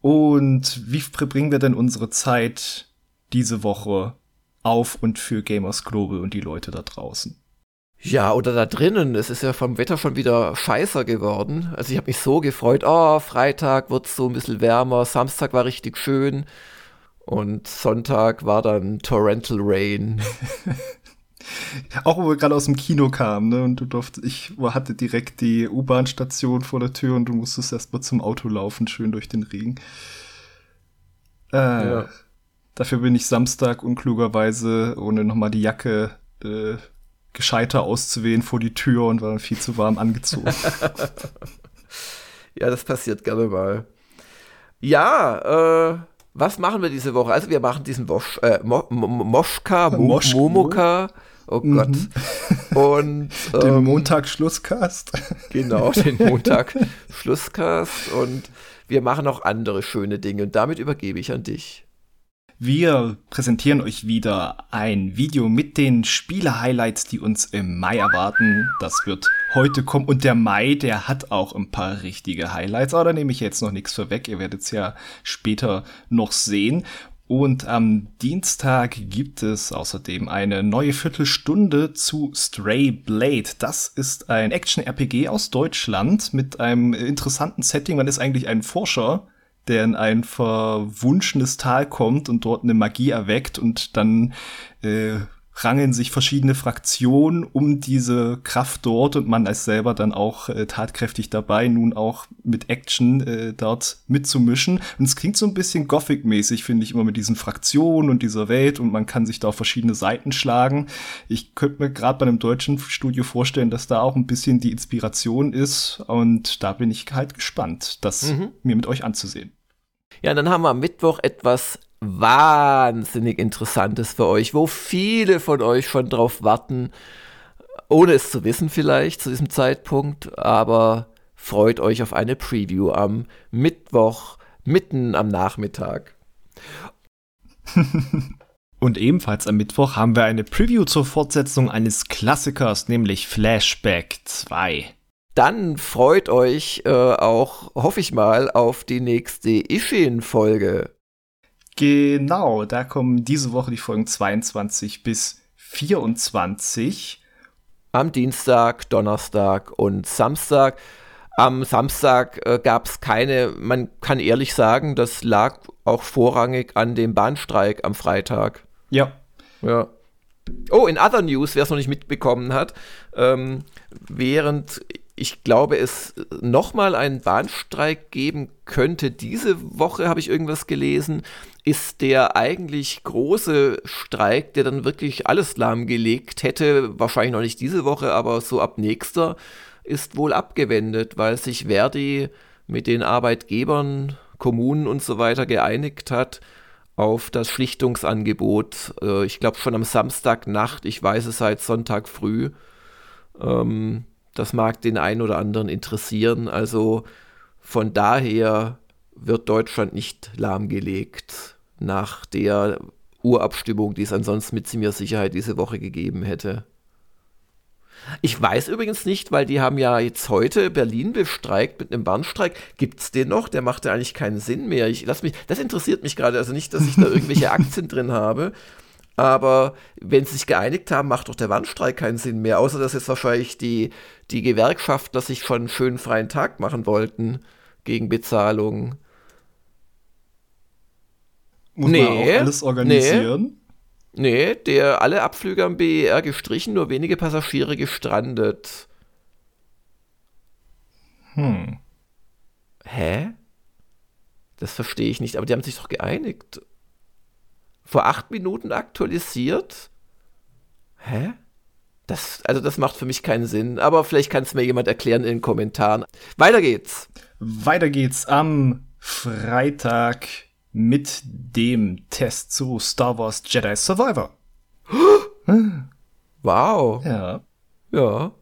Und wie verbringen wir denn unsere Zeit diese Woche auf und für Gamers Global und die Leute da draußen? Ja, oder da drinnen. Es ist ja vom Wetter schon wieder scheißer geworden. Also ich habe mich so gefreut. Oh, Freitag wird es so ein bisschen wärmer. Samstag war richtig schön. Und Sonntag war dann Torrental Rain. Auch wo wir gerade aus dem Kino kamen, ne? Und du durfte, ich hatte direkt die U-Bahn-Station vor der Tür und du musstest erst mal zum Auto laufen, schön durch den Regen. Äh, ja. Dafür bin ich Samstag unklugerweise, ohne nochmal die Jacke äh, gescheiter auszuwählen vor die Tür und war dann viel zu warm angezogen. ja, das passiert gerne mal. Ja, äh, was machen wir diese Woche? Also wir machen diesen Wosch, äh, Mo Mo Moschka, Mo Momoka. Oh mhm. Gott. Und ähm, den Montag Schlusscast. Genau, den Montag Schlusscast. Und wir machen auch andere schöne Dinge. Und damit übergebe ich an dich. Wir präsentieren euch wieder ein Video mit den Spiele-Highlights, die uns im Mai erwarten. Das wird heute kommen. Und der Mai, der hat auch ein paar richtige Highlights. Aber da nehme ich jetzt noch nichts vorweg. Ihr werdet es ja später noch sehen. Und am Dienstag gibt es außerdem eine neue Viertelstunde zu Stray Blade. Das ist ein Action-RPG aus Deutschland mit einem interessanten Setting. Man ist eigentlich ein Forscher der in ein verwunschenes Tal kommt und dort eine Magie erweckt und dann äh, rangeln sich verschiedene Fraktionen um diese Kraft dort und man ist selber dann auch äh, tatkräftig dabei, nun auch mit Action äh, dort mitzumischen. Und es klingt so ein bisschen Gothic-mäßig, finde ich, immer mit diesen Fraktionen und dieser Welt und man kann sich da auf verschiedene Seiten schlagen. Ich könnte mir gerade bei einem deutschen Studio vorstellen, dass da auch ein bisschen die Inspiration ist und da bin ich halt gespannt, das mhm. mir mit euch anzusehen. Ja, dann haben wir am Mittwoch etwas wahnsinnig Interessantes für euch, wo viele von euch schon drauf warten, ohne es zu wissen vielleicht zu diesem Zeitpunkt, aber freut euch auf eine Preview am Mittwoch, mitten am Nachmittag. Und ebenfalls am Mittwoch haben wir eine Preview zur Fortsetzung eines Klassikers, nämlich Flashback 2. Dann freut euch äh, auch, hoffe ich mal, auf die nächste Ishin-Folge. Genau, da kommen diese Woche die Folgen 22 bis 24. Am Dienstag, Donnerstag und Samstag. Am Samstag äh, gab es keine, man kann ehrlich sagen, das lag auch vorrangig an dem Bahnstreik am Freitag. Ja. Ja. Oh, in Other News, wer es noch nicht mitbekommen hat, ähm, während ich glaube, es nochmal einen Bahnstreik geben könnte. Diese Woche habe ich irgendwas gelesen, ist der eigentlich große Streik, der dann wirklich alles lahmgelegt hätte, wahrscheinlich noch nicht diese Woche, aber so ab nächster, ist wohl abgewendet, weil sich Verdi mit den Arbeitgebern, Kommunen und so weiter geeinigt hat auf das Schlichtungsangebot. Äh, ich glaube schon am Samstagnacht, ich weiß es seit Sonntag früh. Ähm, das mag den einen oder anderen interessieren. Also von daher wird Deutschland nicht lahmgelegt nach der Urabstimmung, die es ansonsten mit ziemlicher Sicherheit diese Woche gegeben hätte. Ich weiß übrigens nicht, weil die haben ja jetzt heute Berlin bestreikt mit einem Bahnstreik. Gibt es den noch? Der macht ja eigentlich keinen Sinn mehr. Ich lass mich, das interessiert mich gerade. Also nicht, dass ich da irgendwelche Aktien drin habe. Aber wenn sie sich geeinigt haben, macht doch der Warnstreik keinen Sinn mehr, außer dass jetzt wahrscheinlich die, die Gewerkschaftler sich schon einen schönen freien Tag machen wollten gegen Bezahlung. Muss nee, man auch alles organisieren? Nee, nee, der alle Abflüge am BER gestrichen, nur wenige Passagiere gestrandet. Hm. Hä? Das verstehe ich nicht, aber die haben sich doch geeinigt vor acht Minuten aktualisiert. Hä? Das, also das macht für mich keinen Sinn, aber vielleicht kann es mir jemand erklären in den Kommentaren. Weiter geht's. Weiter geht's am Freitag mit dem Test zu Star Wars Jedi Survivor. Wow. Ja. Ja.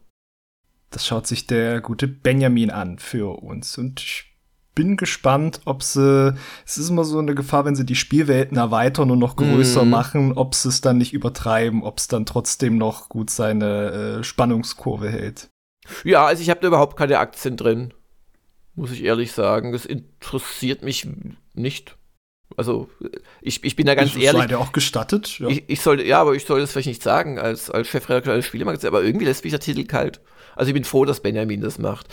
Das schaut sich der gute Benjamin an für uns und ich bin gespannt, ob sie, es ist immer so eine Gefahr, wenn sie die Spielwelten erweitern und noch größer mm. machen, ob sie es dann nicht übertreiben, ob es dann trotzdem noch gut seine äh, Spannungskurve hält. Ja, also ich habe da überhaupt keine Aktien drin, muss ich ehrlich sagen. Das interessiert mich nicht. Also ich, ich bin da ganz ich ehrlich. Sei auch gestattet. Ja. Ich, ich soll, ja, aber ich soll das vielleicht nicht sagen als, als Chefredakteur eines Spielemagazins, aber irgendwie lässt mich der Titel kalt. Also ich bin froh, dass Benjamin das macht.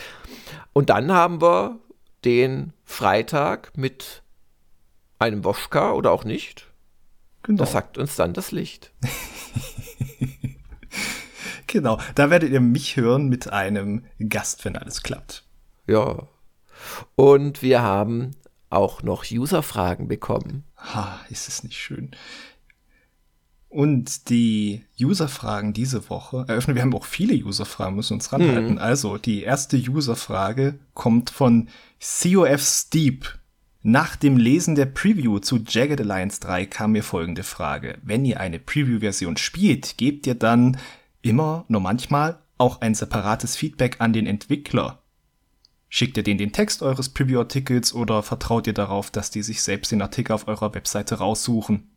Und dann haben wir den Freitag mit einem Woschka oder auch nicht. Genau. Das sagt uns dann das Licht. genau, da werdet ihr mich hören mit einem Gast, wenn alles klappt. Ja. Und wir haben auch noch User-Fragen bekommen. Ha, ist es nicht schön. Und die User-Fragen diese Woche eröffnen, wir haben auch viele User-Fragen, müssen uns ranhalten. Mhm. Also, die erste User-Frage kommt von COF Steep. Nach dem Lesen der Preview zu Jagged Alliance 3 kam mir folgende Frage. Wenn ihr eine Preview-Version spielt, gebt ihr dann immer, nur manchmal, auch ein separates Feedback an den Entwickler? Schickt ihr denen den Text eures Preview-Artikels oder vertraut ihr darauf, dass die sich selbst den Artikel auf eurer Webseite raussuchen?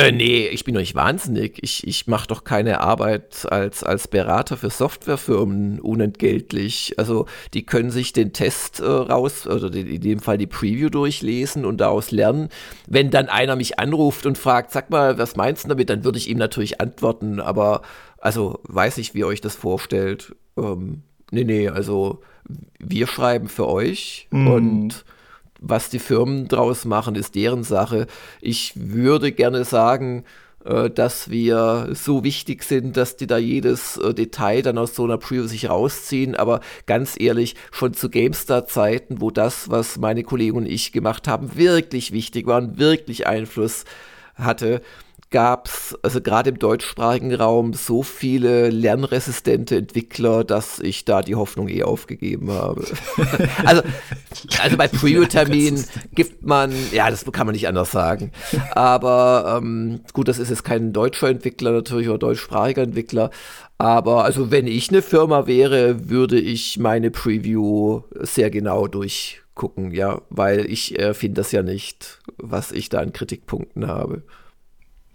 Äh, nee, ich bin doch nicht wahnsinnig. Ich, ich mache doch keine Arbeit als, als Berater für Softwarefirmen unentgeltlich. Also die können sich den Test äh, raus, oder in dem Fall die Preview durchlesen und daraus lernen. Wenn dann einer mich anruft und fragt, sag mal, was meinst du damit, dann würde ich ihm natürlich antworten. Aber also weiß ich, wie ihr euch das vorstellt. Ähm, nee, nee, also wir schreiben für euch mm. und was die Firmen draus machen, ist deren Sache. Ich würde gerne sagen, äh, dass wir so wichtig sind, dass die da jedes äh, Detail dann aus so einer Preview sich rausziehen. Aber ganz ehrlich, schon zu GameStar-Zeiten, wo das, was meine Kollegen und ich gemacht haben, wirklich wichtig war und wirklich Einfluss hatte, gab es, also gerade im deutschsprachigen Raum, so viele lernresistente Entwickler, dass ich da die Hoffnung eh aufgegeben habe. also, also bei Preview-Termin gibt man, ja, das kann man nicht anders sagen. Aber ähm, gut, das ist jetzt kein deutscher Entwickler natürlich oder deutschsprachiger Entwickler. Aber also wenn ich eine Firma wäre, würde ich meine Preview sehr genau durchgucken, ja, weil ich äh, finde das ja nicht, was ich da an Kritikpunkten habe.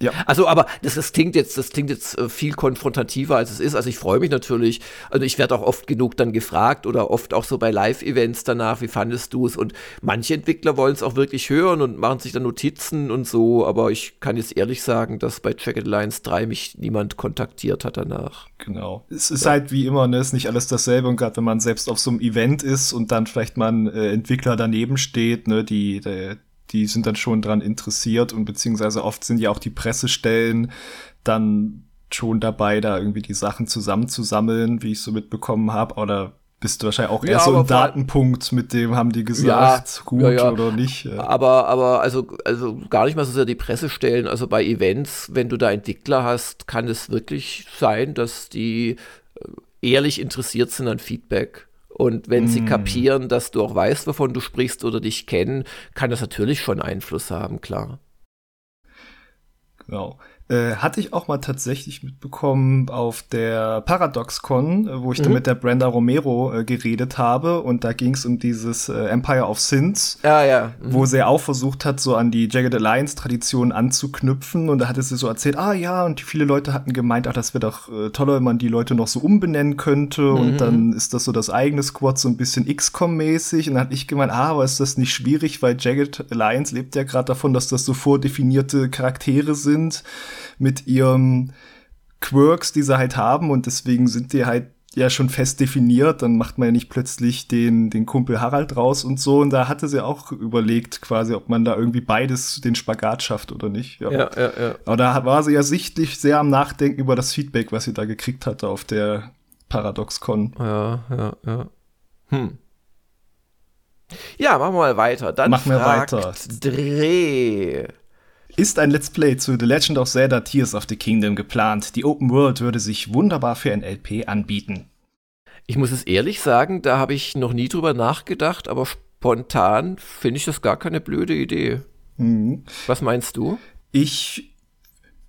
Ja. Also, aber das, das klingt jetzt, das klingt jetzt äh, viel konfrontativer, als es ist. Also ich freue mich natürlich. Also ich werde auch oft genug dann gefragt oder oft auch so bei Live-Events danach, wie fandest du es? Und manche Entwickler wollen es auch wirklich hören und machen sich dann Notizen und so. Aber ich kann jetzt ehrlich sagen, dass bei Jacket Alliance 3 mich niemand kontaktiert hat danach. Genau. Es ist ja. halt wie immer, ne, ist nicht alles dasselbe. Und gerade wenn man selbst auf so einem Event ist und dann vielleicht mal ein äh, Entwickler daneben steht, ne, die, der, die sind dann schon dran interessiert und beziehungsweise oft sind ja auch die Pressestellen dann schon dabei, da irgendwie die Sachen zusammenzusammeln, wie ich so mitbekommen habe. Oder bist du wahrscheinlich auch eher ja, so ein Datenpunkt, mit dem haben die gesagt, ja, gut ja, ja. oder nicht. Aber, aber also, also gar nicht mal so sehr die Pressestellen. Also bei Events, wenn du da Entwickler hast, kann es wirklich sein, dass die äh, ehrlich interessiert sind an Feedback. Und wenn mm. sie kapieren, dass du auch weißt, wovon du sprichst oder dich kennen, kann das natürlich schon Einfluss haben, klar. Genau. Äh, hatte ich auch mal tatsächlich mitbekommen auf der ParadoxCon, äh, wo ich mhm. da mit der Brenda Romero äh, geredet habe und da ging es um dieses äh, Empire of Sins, ah, ja. Mhm. wo sie auch versucht hat, so an die Jagged Alliance Tradition anzuknüpfen und da hatte sie so erzählt, ah ja, und viele Leute hatten gemeint, ach, das wäre doch äh, toller, wenn man die Leute noch so umbenennen könnte mhm. und dann ist das so das eigene Squad so ein bisschen XCOM-mäßig und dann hatte ich gemeint, ah, aber ist das nicht schwierig, weil Jagged Alliance lebt ja gerade davon, dass das so vordefinierte Charaktere sind mit ihren Quirks, die sie halt haben und deswegen sind die halt ja schon fest definiert, dann macht man ja nicht plötzlich den, den Kumpel Harald raus und so. Und da hatte sie auch überlegt, quasi, ob man da irgendwie beides den Spagat schafft oder nicht. Ja, ja, ja. ja. Aber da war sie ja sichtlich sehr am Nachdenken über das Feedback, was sie da gekriegt hatte auf der ParadoxCon. Ja, ja, ja. Hm. Ja, machen wir mal weiter. Dann machen wir weiter. Dreh. Ist ein Let's Play zu The Legend of Zelda Tears of the Kingdom geplant? Die Open World würde sich wunderbar für ein LP anbieten. Ich muss es ehrlich sagen, da habe ich noch nie drüber nachgedacht, aber spontan finde ich das gar keine blöde Idee. Mhm. Was meinst du? Ich,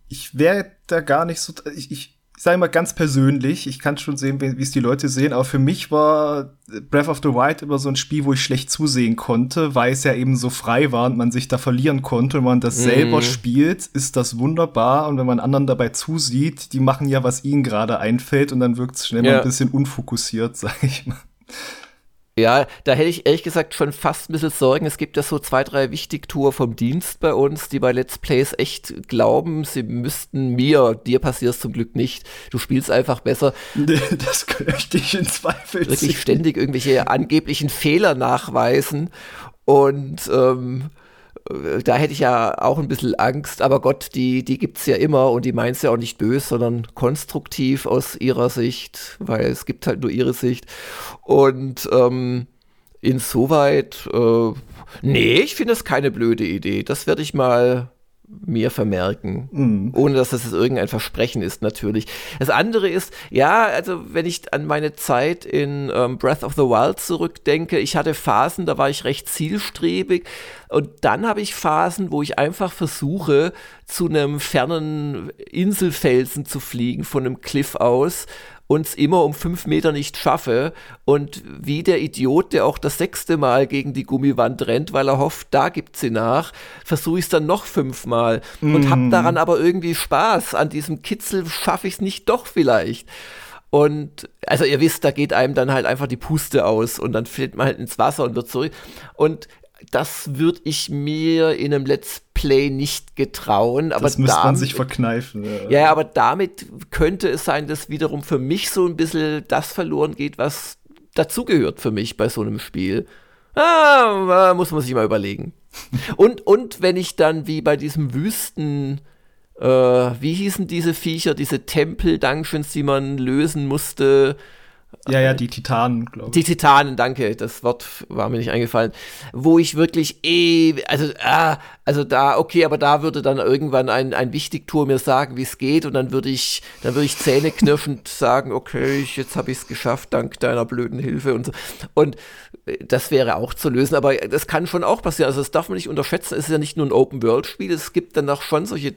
ich wäre da gar nicht so. Ich, ich, ich sage mal ganz persönlich, ich kann schon sehen, wie es die Leute sehen, aber für mich war Breath of the Wild immer so ein Spiel, wo ich schlecht zusehen konnte, weil es ja eben so frei war und man sich da verlieren konnte. Wenn man das mm. selber spielt, ist das wunderbar und wenn man anderen dabei zusieht, die machen ja, was ihnen gerade einfällt und dann wirkt es schnell ja. mal ein bisschen unfokussiert, sag ich mal. Ja, da hätte ich ehrlich gesagt schon fast ein bisschen Sorgen. Es gibt ja so zwei, drei Wichtigtour vom Dienst bei uns, die bei Let's Plays echt glauben, sie müssten mir, dir passiert es zum Glück nicht. Du spielst einfach besser. Nee, das möchte ich in Zweifel Wirklich ständig irgendwelche angeblichen Fehler nachweisen und ähm, da hätte ich ja auch ein bisschen Angst, aber Gott, die, die gibt es ja immer und die meint es ja auch nicht böse, sondern konstruktiv aus ihrer Sicht, weil es gibt halt nur ihre Sicht. Und ähm, insoweit, äh, nee, ich finde es keine blöde Idee. Das werde ich mal mir vermerken. Mhm. Ohne dass das irgendein Versprechen ist, natürlich. Das andere ist, ja, also wenn ich an meine Zeit in ähm, Breath of the Wild zurückdenke, ich hatte Phasen, da war ich recht zielstrebig. Und dann habe ich Phasen, wo ich einfach versuche, zu einem fernen Inselfelsen zu fliegen, von einem Cliff aus und es immer um fünf Meter nicht schaffe und wie der Idiot, der auch das sechste Mal gegen die Gummiwand rennt, weil er hofft, da gibt sie nach, versuche ich es dann noch fünfmal mm. und habe daran aber irgendwie Spaß. An diesem Kitzel schaffe ich es nicht doch vielleicht. Und also ihr wisst, da geht einem dann halt einfach die Puste aus und dann fällt man halt ins Wasser und wird zurück. Und das würde ich mir in einem Let's Play nicht getrauen. Aber das müsste man sich verkneifen. Ja. ja, aber damit könnte es sein, dass wiederum für mich so ein bisschen das verloren geht, was dazugehört für mich bei so einem Spiel. Ah, muss man sich mal überlegen. und, und wenn ich dann wie bei diesem Wüsten äh, wie hießen diese Viecher, diese Tempel-Dungeons, die man lösen musste? Ja, ja, die Titanen, glaube ich. Die Titanen, danke, das Wort war mir nicht eingefallen. Wo ich wirklich eh, also, ah, also da, okay, aber da würde dann irgendwann ein, ein Wichtigtour mir sagen, wie es geht und dann würde ich, dann würde ich zähneknirschend sagen, okay, ich, jetzt habe ich es geschafft, dank deiner blöden Hilfe und so. Und äh, das wäre auch zu lösen, aber das kann schon auch passieren. Also das darf man nicht unterschätzen. Es ist ja nicht nur ein Open-World-Spiel, es gibt dann auch schon solche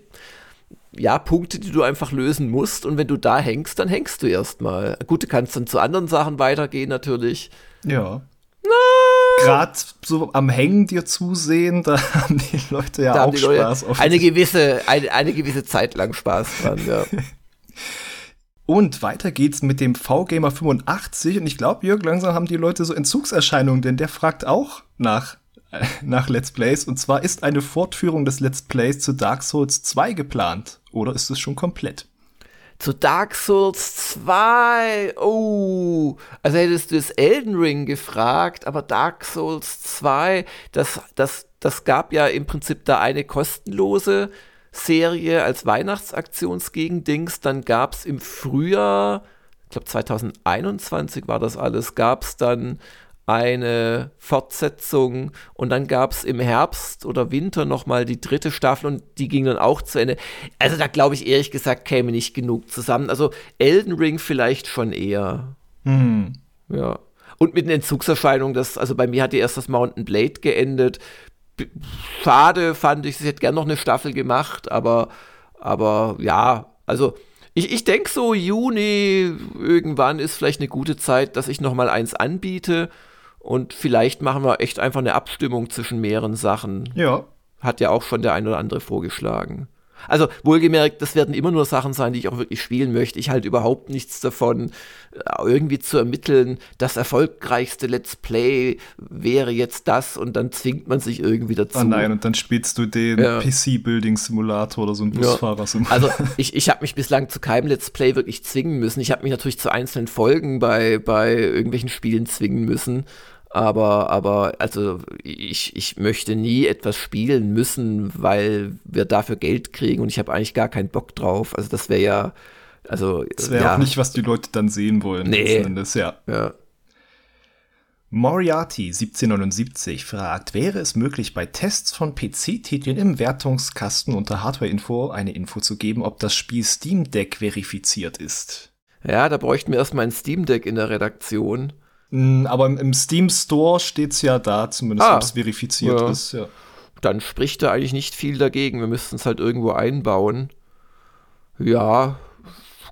ja, Punkte, die du einfach lösen musst. Und wenn du da hängst, dann hängst du erstmal. Gut, du kannst dann zu anderen Sachen weitergehen, natürlich. Ja. Gerade so am Hängen dir zusehen, da haben die Leute ja da auch Spaß. Leute eine gewisse, eine, eine gewisse Zeit lang Spaß dran, ja. Und weiter geht's mit dem VGamer 85 und ich glaube, Jörg, langsam haben die Leute so Entzugserscheinungen, denn der fragt auch nach nach Let's Plays. Und zwar ist eine Fortführung des Let's Plays zu Dark Souls 2 geplant. Oder ist es schon komplett? Zu Dark Souls 2. Oh, also hättest du das Elden Ring gefragt, aber Dark Souls 2, das, das, das gab ja im Prinzip da eine kostenlose Serie als Weihnachtsaktionsgegendings. Dann gab es im Frühjahr, ich glaube 2021 war das alles, gab es dann eine Fortsetzung und dann gab es im Herbst oder Winter nochmal die dritte Staffel und die ging dann auch zu Ende. Also da glaube ich ehrlich gesagt käme nicht genug zusammen. Also Elden Ring vielleicht schon eher. Hm. Ja. Und mit den Entzugserscheinungen, das, also bei mir hat die erst das Mountain Blade geendet. Schade fand ich, sie hätte gern noch eine Staffel gemacht, aber, aber ja, also ich, ich denke so, Juni irgendwann ist vielleicht eine gute Zeit, dass ich noch mal eins anbiete und vielleicht machen wir echt einfach eine Abstimmung zwischen mehreren Sachen. Ja. Hat ja auch schon der ein oder andere vorgeschlagen. Also wohlgemerkt, das werden immer nur Sachen sein, die ich auch wirklich spielen möchte. Ich halte überhaupt nichts davon, äh, irgendwie zu ermitteln, das erfolgreichste Let's Play wäre jetzt das und dann zwingt man sich irgendwie dazu. Oh nein, und dann spielst du den ja. PC-Building-Simulator oder so einen Busfahrer-Simulator. Also ich, ich habe mich bislang zu keinem Let's Play wirklich zwingen müssen. Ich habe mich natürlich zu einzelnen Folgen bei, bei irgendwelchen Spielen zwingen müssen. Aber, aber, also ich, ich möchte nie etwas spielen müssen, weil wir dafür Geld kriegen und ich habe eigentlich gar keinen Bock drauf. Also das wäre ja, also. Das wäre ja. auch nicht, was die Leute dann sehen wollen. Nee. Endes, ja. ja. Moriarty 1779 fragt, wäre es möglich, bei Tests von PC-Titeln im Wertungskasten unter Hardware-Info eine Info zu geben, ob das Spiel Steam Deck verifiziert ist? Ja, da bräuchten wir erstmal ein Steam Deck in der Redaktion. Hm, aber im Steam Store steht es ja da, zumindest, ah, ob es verifiziert ja. ist. Ja. Dann spricht da eigentlich nicht viel dagegen. Wir müssten es halt irgendwo einbauen. Ja,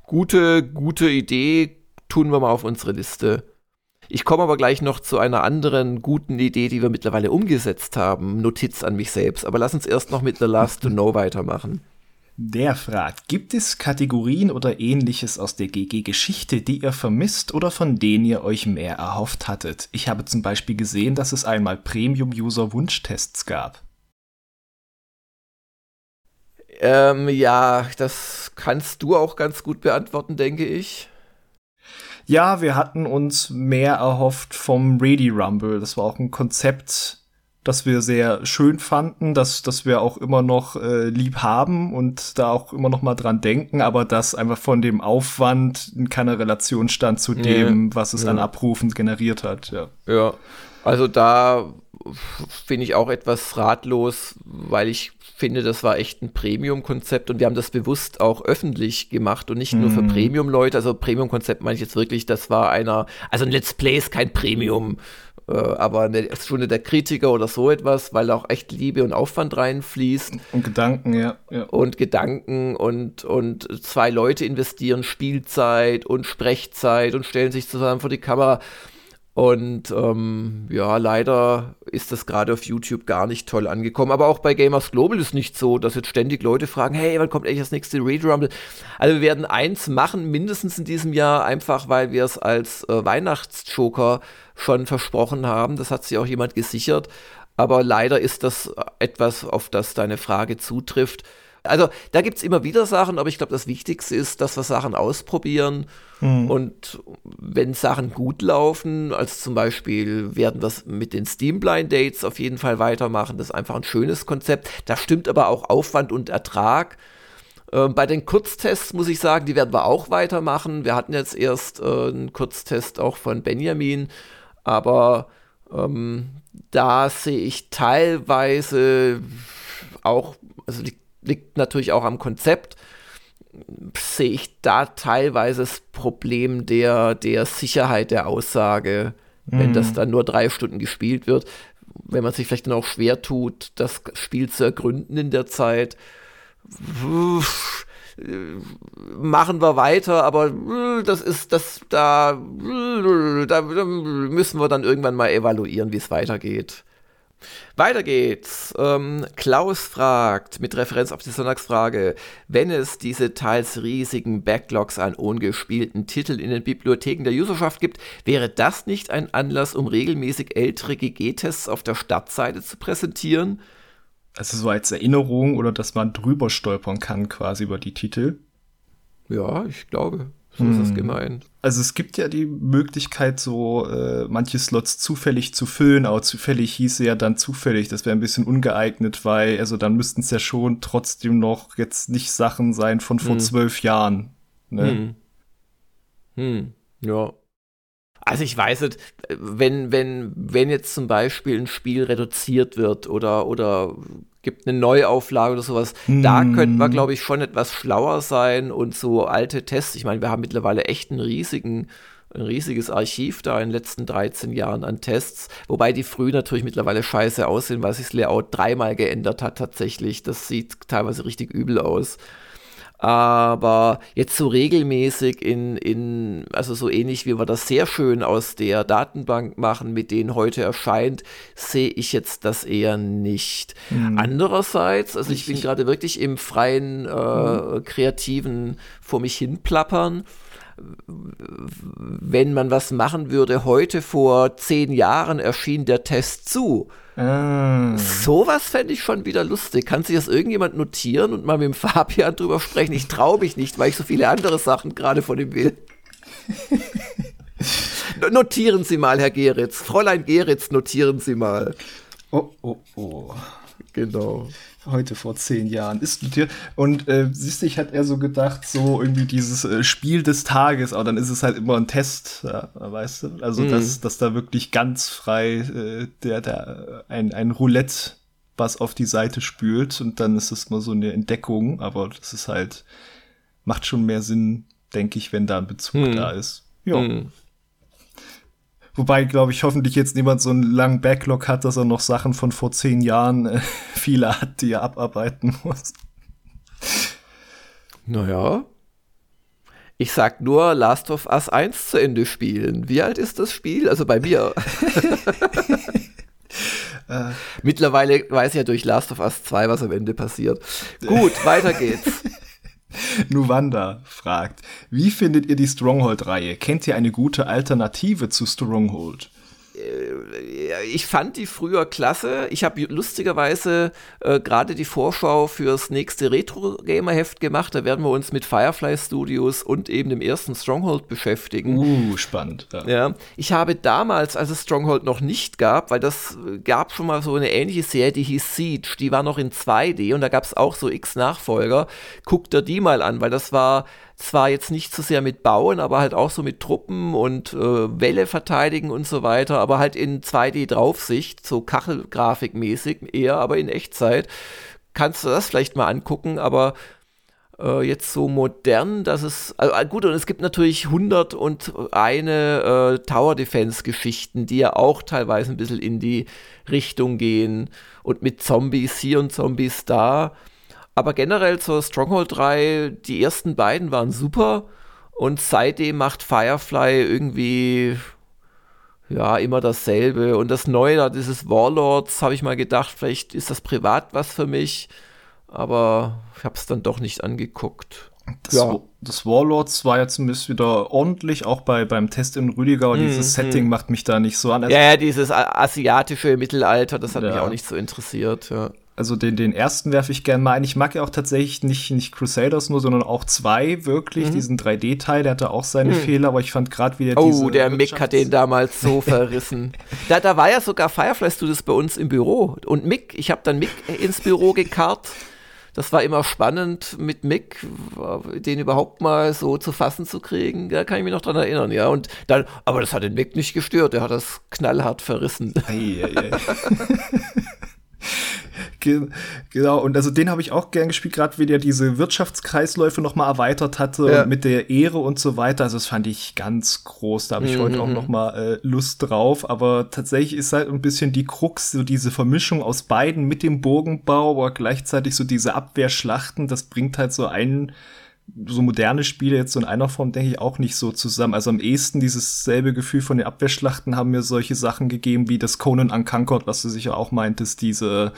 gute, gute Idee, tun wir mal auf unsere Liste. Ich komme aber gleich noch zu einer anderen guten Idee, die wir mittlerweile umgesetzt haben. Notiz an mich selbst. Aber lass uns erst noch mit The Last to Know weitermachen. Der fragt, gibt es Kategorien oder ähnliches aus der GG-Geschichte, die ihr vermisst oder von denen ihr euch mehr erhofft hattet? Ich habe zum Beispiel gesehen, dass es einmal Premium-User-Wunschtests gab. Ähm, ja, das kannst du auch ganz gut beantworten, denke ich. Ja, wir hatten uns mehr erhofft vom Ready Rumble. Das war auch ein Konzept, das wir sehr schön fanden, dass, dass wir auch immer noch äh, lieb haben und da auch immer noch mal dran denken, aber das einfach von dem Aufwand in keiner Relation stand zu dem, ja, was es ja. an Abrufen generiert hat. Ja, ja. also da finde ich auch etwas ratlos, weil ich finde, das war echt ein Premium-Konzept und wir haben das bewusst auch öffentlich gemacht und nicht nur für mhm. Premium-Leute. Also Premium-Konzept meine ich jetzt wirklich, das war einer, also ein Let's Play ist kein Premium äh, aber eine Stunde der Kritiker oder so etwas, weil auch echt Liebe und Aufwand reinfließt. Und Gedanken, ja. ja. Und Gedanken und, und zwei Leute investieren Spielzeit und Sprechzeit und stellen sich zusammen vor die Kamera. Und ähm, ja, leider ist das gerade auf YouTube gar nicht toll angekommen. Aber auch bei Gamers Global ist nicht so, dass jetzt ständig Leute fragen, hey, wann kommt eigentlich das nächste Raid Rumble? Also wir werden eins machen, mindestens in diesem Jahr, einfach weil wir es als äh, Weihnachtsjoker schon versprochen haben. Das hat sich auch jemand gesichert. Aber leider ist das etwas, auf das deine Frage zutrifft. Also da gibt es immer wieder Sachen, aber ich glaube, das Wichtigste ist, dass wir Sachen ausprobieren. Mhm. Und wenn Sachen gut laufen, als zum Beispiel werden wir es mit den Steam Blind Dates auf jeden Fall weitermachen. Das ist einfach ein schönes Konzept. Da stimmt aber auch Aufwand und Ertrag. Äh, bei den Kurztests muss ich sagen, die werden wir auch weitermachen. Wir hatten jetzt erst äh, einen Kurztest auch von Benjamin, aber ähm, da sehe ich teilweise auch, also liegt, liegt natürlich auch am Konzept, sehe ich da teilweise das Problem der, der Sicherheit der Aussage, mhm. wenn das mhm. dann nur drei Stunden gespielt wird. Wenn man sich vielleicht dann auch schwer tut, das Spiel zu ergründen in der Zeit, machen wir weiter, aber das ist das da da müssen wir dann irgendwann mal evaluieren, wie es weitergeht. Weiter geht's. Ähm, Klaus fragt mit Referenz auf die Sonntagsfrage, wenn es diese teils riesigen Backlogs an ungespielten Titeln in den Bibliotheken der Userschaft gibt, wäre das nicht ein Anlass, um regelmäßig ältere GG-Tests auf der Startseite zu präsentieren? Also so als Erinnerung oder dass man drüber stolpern kann quasi über die Titel? Ja, ich glaube. So hm. ist es gemeint. Also es gibt ja die Möglichkeit, so äh, manche Slots zufällig zu füllen, aber zufällig hieße ja dann zufällig. Das wäre ein bisschen ungeeignet, weil, also dann müssten es ja schon trotzdem noch jetzt nicht Sachen sein von vor hm. zwölf Jahren. Ne? Hm. hm. Ja. Also ich weiß nicht, wenn, wenn, wenn jetzt zum Beispiel ein Spiel reduziert wird oder, oder gibt eine Neuauflage oder sowas, mm. da könnten wir, glaube ich, schon etwas schlauer sein und so alte Tests. Ich meine, wir haben mittlerweile echt einen riesigen, ein riesiges Archiv da in den letzten 13 Jahren an Tests, wobei die früh natürlich mittlerweile scheiße aussehen, weil sich das Layout dreimal geändert hat tatsächlich. Das sieht teilweise richtig übel aus. Aber jetzt so regelmäßig in, in, also so ähnlich wie wir das sehr schön aus der Datenbank machen, mit denen heute erscheint, sehe ich jetzt das eher nicht. Mhm. Andererseits, also ich bin gerade wirklich im freien, äh, mhm. kreativen vor mich hin plappern wenn man was machen würde, heute vor zehn Jahren erschien der Test zu. Ah. Sowas fände ich schon wieder lustig. Kann sich das irgendjemand notieren und mal mit dem Fabian drüber sprechen? Ich traue mich nicht, weil ich so viele andere Sachen gerade von ihm will. notieren Sie mal, Herr Geritz. Fräulein Geritz, notieren Sie mal. Oh, oh, oh. Genau heute vor zehn Jahren ist notiert. Und äh, siehst du, ich hatte eher so gedacht, so irgendwie dieses äh, Spiel des Tages, aber dann ist es halt immer ein Test, ja, weißt du? Also, mhm. dass, dass da wirklich ganz frei äh, der, der ein, ein Roulette was auf die Seite spült und dann ist es mal so eine Entdeckung, aber das ist halt, macht schon mehr Sinn, denke ich, wenn da ein Bezug mhm. da ist. Ja. Mhm. Wobei, glaube ich, hoffentlich jetzt niemand so einen langen Backlog hat, dass er noch Sachen von vor zehn Jahren äh, viele hat, die er abarbeiten muss. Naja. Ich sag nur Last of Us 1 zu Ende spielen. Wie alt ist das Spiel? Also bei mir. äh. Mittlerweile weiß ich ja durch Last of Us 2, was am Ende passiert. Gut, weiter geht's. Nuwanda fragt, wie findet ihr die Stronghold-Reihe? Kennt ihr eine gute Alternative zu Stronghold? Äh, ich fand die früher klasse. Ich habe lustigerweise äh, gerade die Vorschau fürs nächste Retro-Gamer-Heft gemacht. Da werden wir uns mit Firefly Studios und eben dem ersten Stronghold beschäftigen. Uh, spannend. Ja. ja. Ich habe damals, als es Stronghold noch nicht gab, weil das äh, gab schon mal so eine ähnliche Serie, die hieß Siege, die war noch in 2D und da gab es auch so x Nachfolger. Guckt ihr die mal an, weil das war zwar jetzt nicht so sehr mit Bauen, aber halt auch so mit Truppen und äh, Welle verteidigen und so weiter, aber halt in 2D-Draufsicht, so Kachelgrafikmäßig eher, aber in Echtzeit. Kannst du das vielleicht mal angucken, aber äh, jetzt so modern, dass es, also gut, und es gibt natürlich 100 und eine äh, Tower Defense Geschichten, die ja auch teilweise ein bisschen in die Richtung gehen und mit Zombies hier und Zombies da. Aber generell zur Stronghold 3, die ersten beiden waren super und seitdem macht Firefly irgendwie ja immer dasselbe. Und das Neue, da dieses Warlords, habe ich mal gedacht, vielleicht ist das privat was für mich, aber ich habe es dann doch nicht angeguckt. Das, ja. das Warlords war ja zumindest wieder ordentlich, auch bei, beim Test in Rüdiger. Mm, dieses Setting macht mich da nicht so an. Ja, ja, dieses asiatische Mittelalter, das hat ja. mich auch nicht so interessiert. Ja also den, den ersten werfe ich gerne mal ein. Ich mag ja auch tatsächlich nicht, nicht Crusaders nur, sondern auch zwei wirklich. Mhm. Diesen 3D-Teil, der hatte auch seine mhm. Fehler, aber ich fand gerade wieder Oh, diese der Mick hat den damals so verrissen. da, da war ja sogar Firefly Studios bei uns im Büro. Und Mick, ich habe dann Mick ins Büro gekarrt. Das war immer spannend mit Mick, den überhaupt mal so zu fassen zu kriegen. Da kann ich mich noch dran erinnern, ja. Und dann, aber das hat den Mick nicht gestört, der hat das knallhart verrissen. Ei, ei, ei. genau, und also den habe ich auch gern gespielt, gerade wie der diese Wirtschaftskreisläufe nochmal erweitert hatte ja. mit der Ehre und so weiter. Also das fand ich ganz groß. Da habe ich mhm. heute auch nochmal äh, Lust drauf. Aber tatsächlich ist halt ein bisschen die Krux, so diese Vermischung aus beiden mit dem Bogenbau, aber gleichzeitig so diese Abwehrschlachten, das bringt halt so einen so moderne Spiele jetzt so in einer Form, denke ich, auch nicht so zusammen. Also am ehesten dieses selbe Gefühl von den Abwehrschlachten haben mir solche Sachen gegeben wie das Conan Unconquered, was du sicher auch meintest, diese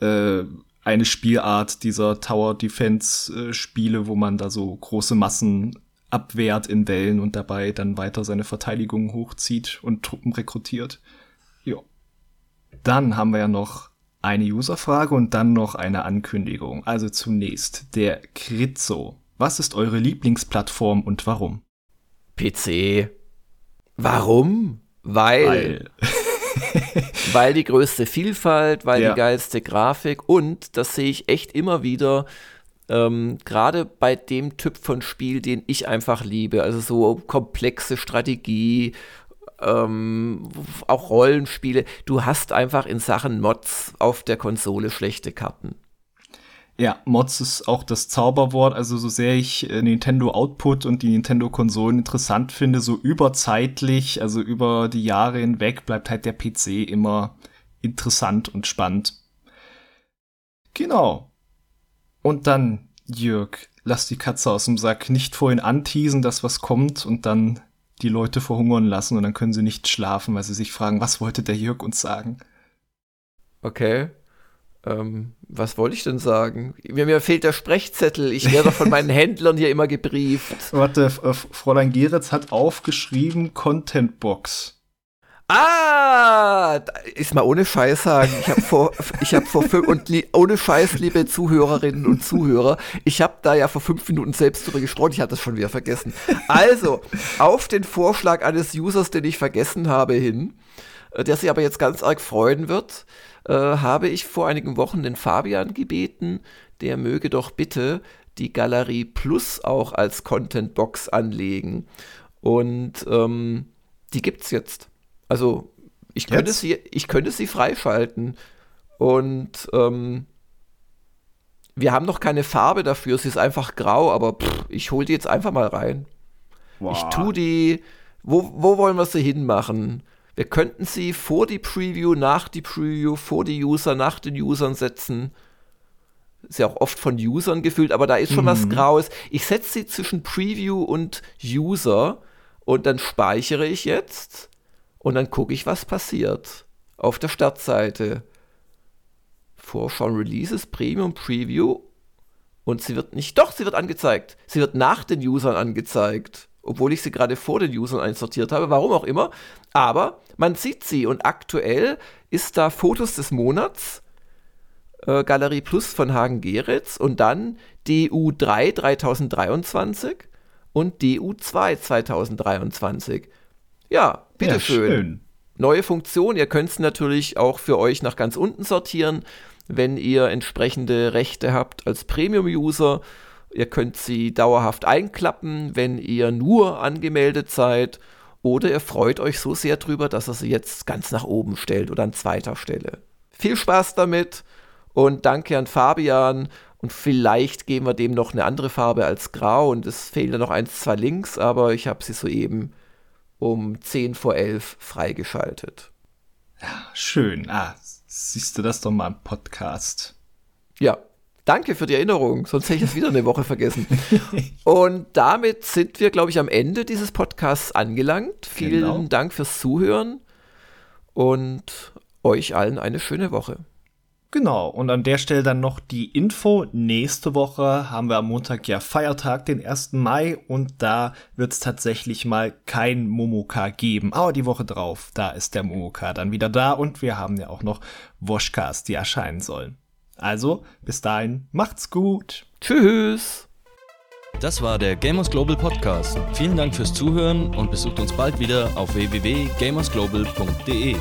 äh, eine Spielart dieser Tower Defense äh, Spiele, wo man da so große Massen abwehrt in Wellen und dabei dann weiter seine Verteidigung hochzieht und Truppen rekrutiert. Ja. Dann haben wir ja noch eine Userfrage und dann noch eine Ankündigung. Also zunächst der Kritzo. Was ist eure Lieblingsplattform und warum? PC. Warum? Weil. Weil. weil die größte Vielfalt, weil ja. die geilste Grafik und das sehe ich echt immer wieder. Ähm, Gerade bei dem Typ von Spiel, den ich einfach liebe, also so komplexe Strategie, ähm, auch Rollenspiele. Du hast einfach in Sachen Mods auf der Konsole schlechte Karten. Ja, Mods ist auch das Zauberwort. Also so sehr ich äh, Nintendo Output und die Nintendo Konsolen interessant finde, so überzeitlich, also über die Jahre hinweg bleibt halt der PC immer interessant und spannend. Genau. Und dann, Jörg, lass die Katze aus dem Sack. Nicht vorhin anteasen, dass was kommt und dann die Leute verhungern lassen und dann können sie nicht schlafen, weil sie sich fragen, was wollte der Jörg uns sagen? Okay. Ähm, was wollte ich denn sagen? Mir, mir, fehlt der Sprechzettel. Ich werde von meinen Händlern hier immer gebrieft. Warte, Fräulein Geritz hat aufgeschrieben Contentbox. Ah, ist mal ohne Scheiß sagen. Ich habe vor, ich habe vor fünf, und ohne Scheiß, liebe Zuhörerinnen und Zuhörer, ich habe da ja vor fünf Minuten selbst drüber gestreut. Ich hatte das schon wieder vergessen. Also, auf den Vorschlag eines Users, den ich vergessen habe, hin, äh, der sich aber jetzt ganz arg freuen wird, äh, habe ich vor einigen Wochen den Fabian gebeten, der möge doch bitte die Galerie Plus auch als Content Box anlegen. Und ähm, die gibt's jetzt. Also ich könnte jetzt? sie, ich könnte sie freischalten. Und ähm, wir haben noch keine Farbe dafür, sie ist einfach grau, aber pff, ich hole die jetzt einfach mal rein. Wow. Ich tu die. Wo, wo wollen wir sie hinmachen? Wir könnten sie vor die Preview, nach die Preview, vor die User, nach den Usern setzen. Ist ja auch oft von Usern gefüllt, aber da ist schon mhm. was Graues. Ich setze sie zwischen Preview und User und dann speichere ich jetzt und dann gucke ich, was passiert. Auf der Startseite. Vorschauen Releases, Premium Preview und sie wird nicht, doch, sie wird angezeigt. Sie wird nach den Usern angezeigt obwohl ich sie gerade vor den Usern einsortiert habe, warum auch immer. Aber man sieht sie und aktuell ist da Fotos des Monats, äh, Galerie Plus von Hagen Geritz und dann DU3 3023 und DU2 2023. Ja, bitteschön. Ja, schön. Neue Funktion, ihr könnt es natürlich auch für euch nach ganz unten sortieren, wenn ihr entsprechende Rechte habt als Premium-User Ihr könnt sie dauerhaft einklappen, wenn ihr nur angemeldet seid. Oder ihr freut euch so sehr drüber, dass er sie jetzt ganz nach oben stellt oder an zweiter Stelle. Viel Spaß damit und danke an Fabian. Und vielleicht geben wir dem noch eine andere Farbe als Grau. Und es fehlen noch eins, zwei Links, aber ich habe sie soeben um 10 vor 11 freigeschaltet. Ja, schön. Ah, siehst du das doch mal im Podcast. Ja, Danke für die Erinnerung, sonst hätte ich es wieder eine Woche vergessen. Und damit sind wir, glaube ich, am Ende dieses Podcasts angelangt. Vielen genau. Dank fürs Zuhören und euch allen eine schöne Woche. Genau, und an der Stelle dann noch die Info. Nächste Woche haben wir am Montag ja Feiertag, den 1. Mai, und da wird es tatsächlich mal kein Momoka geben. Aber die Woche drauf, da ist der Momoka dann wieder da und wir haben ja auch noch Woschkas, die erscheinen sollen. Also, bis dahin, macht's gut. Tschüss. Das war der Gamers Global Podcast. Vielen Dank fürs Zuhören und besucht uns bald wieder auf www.gamersglobal.de.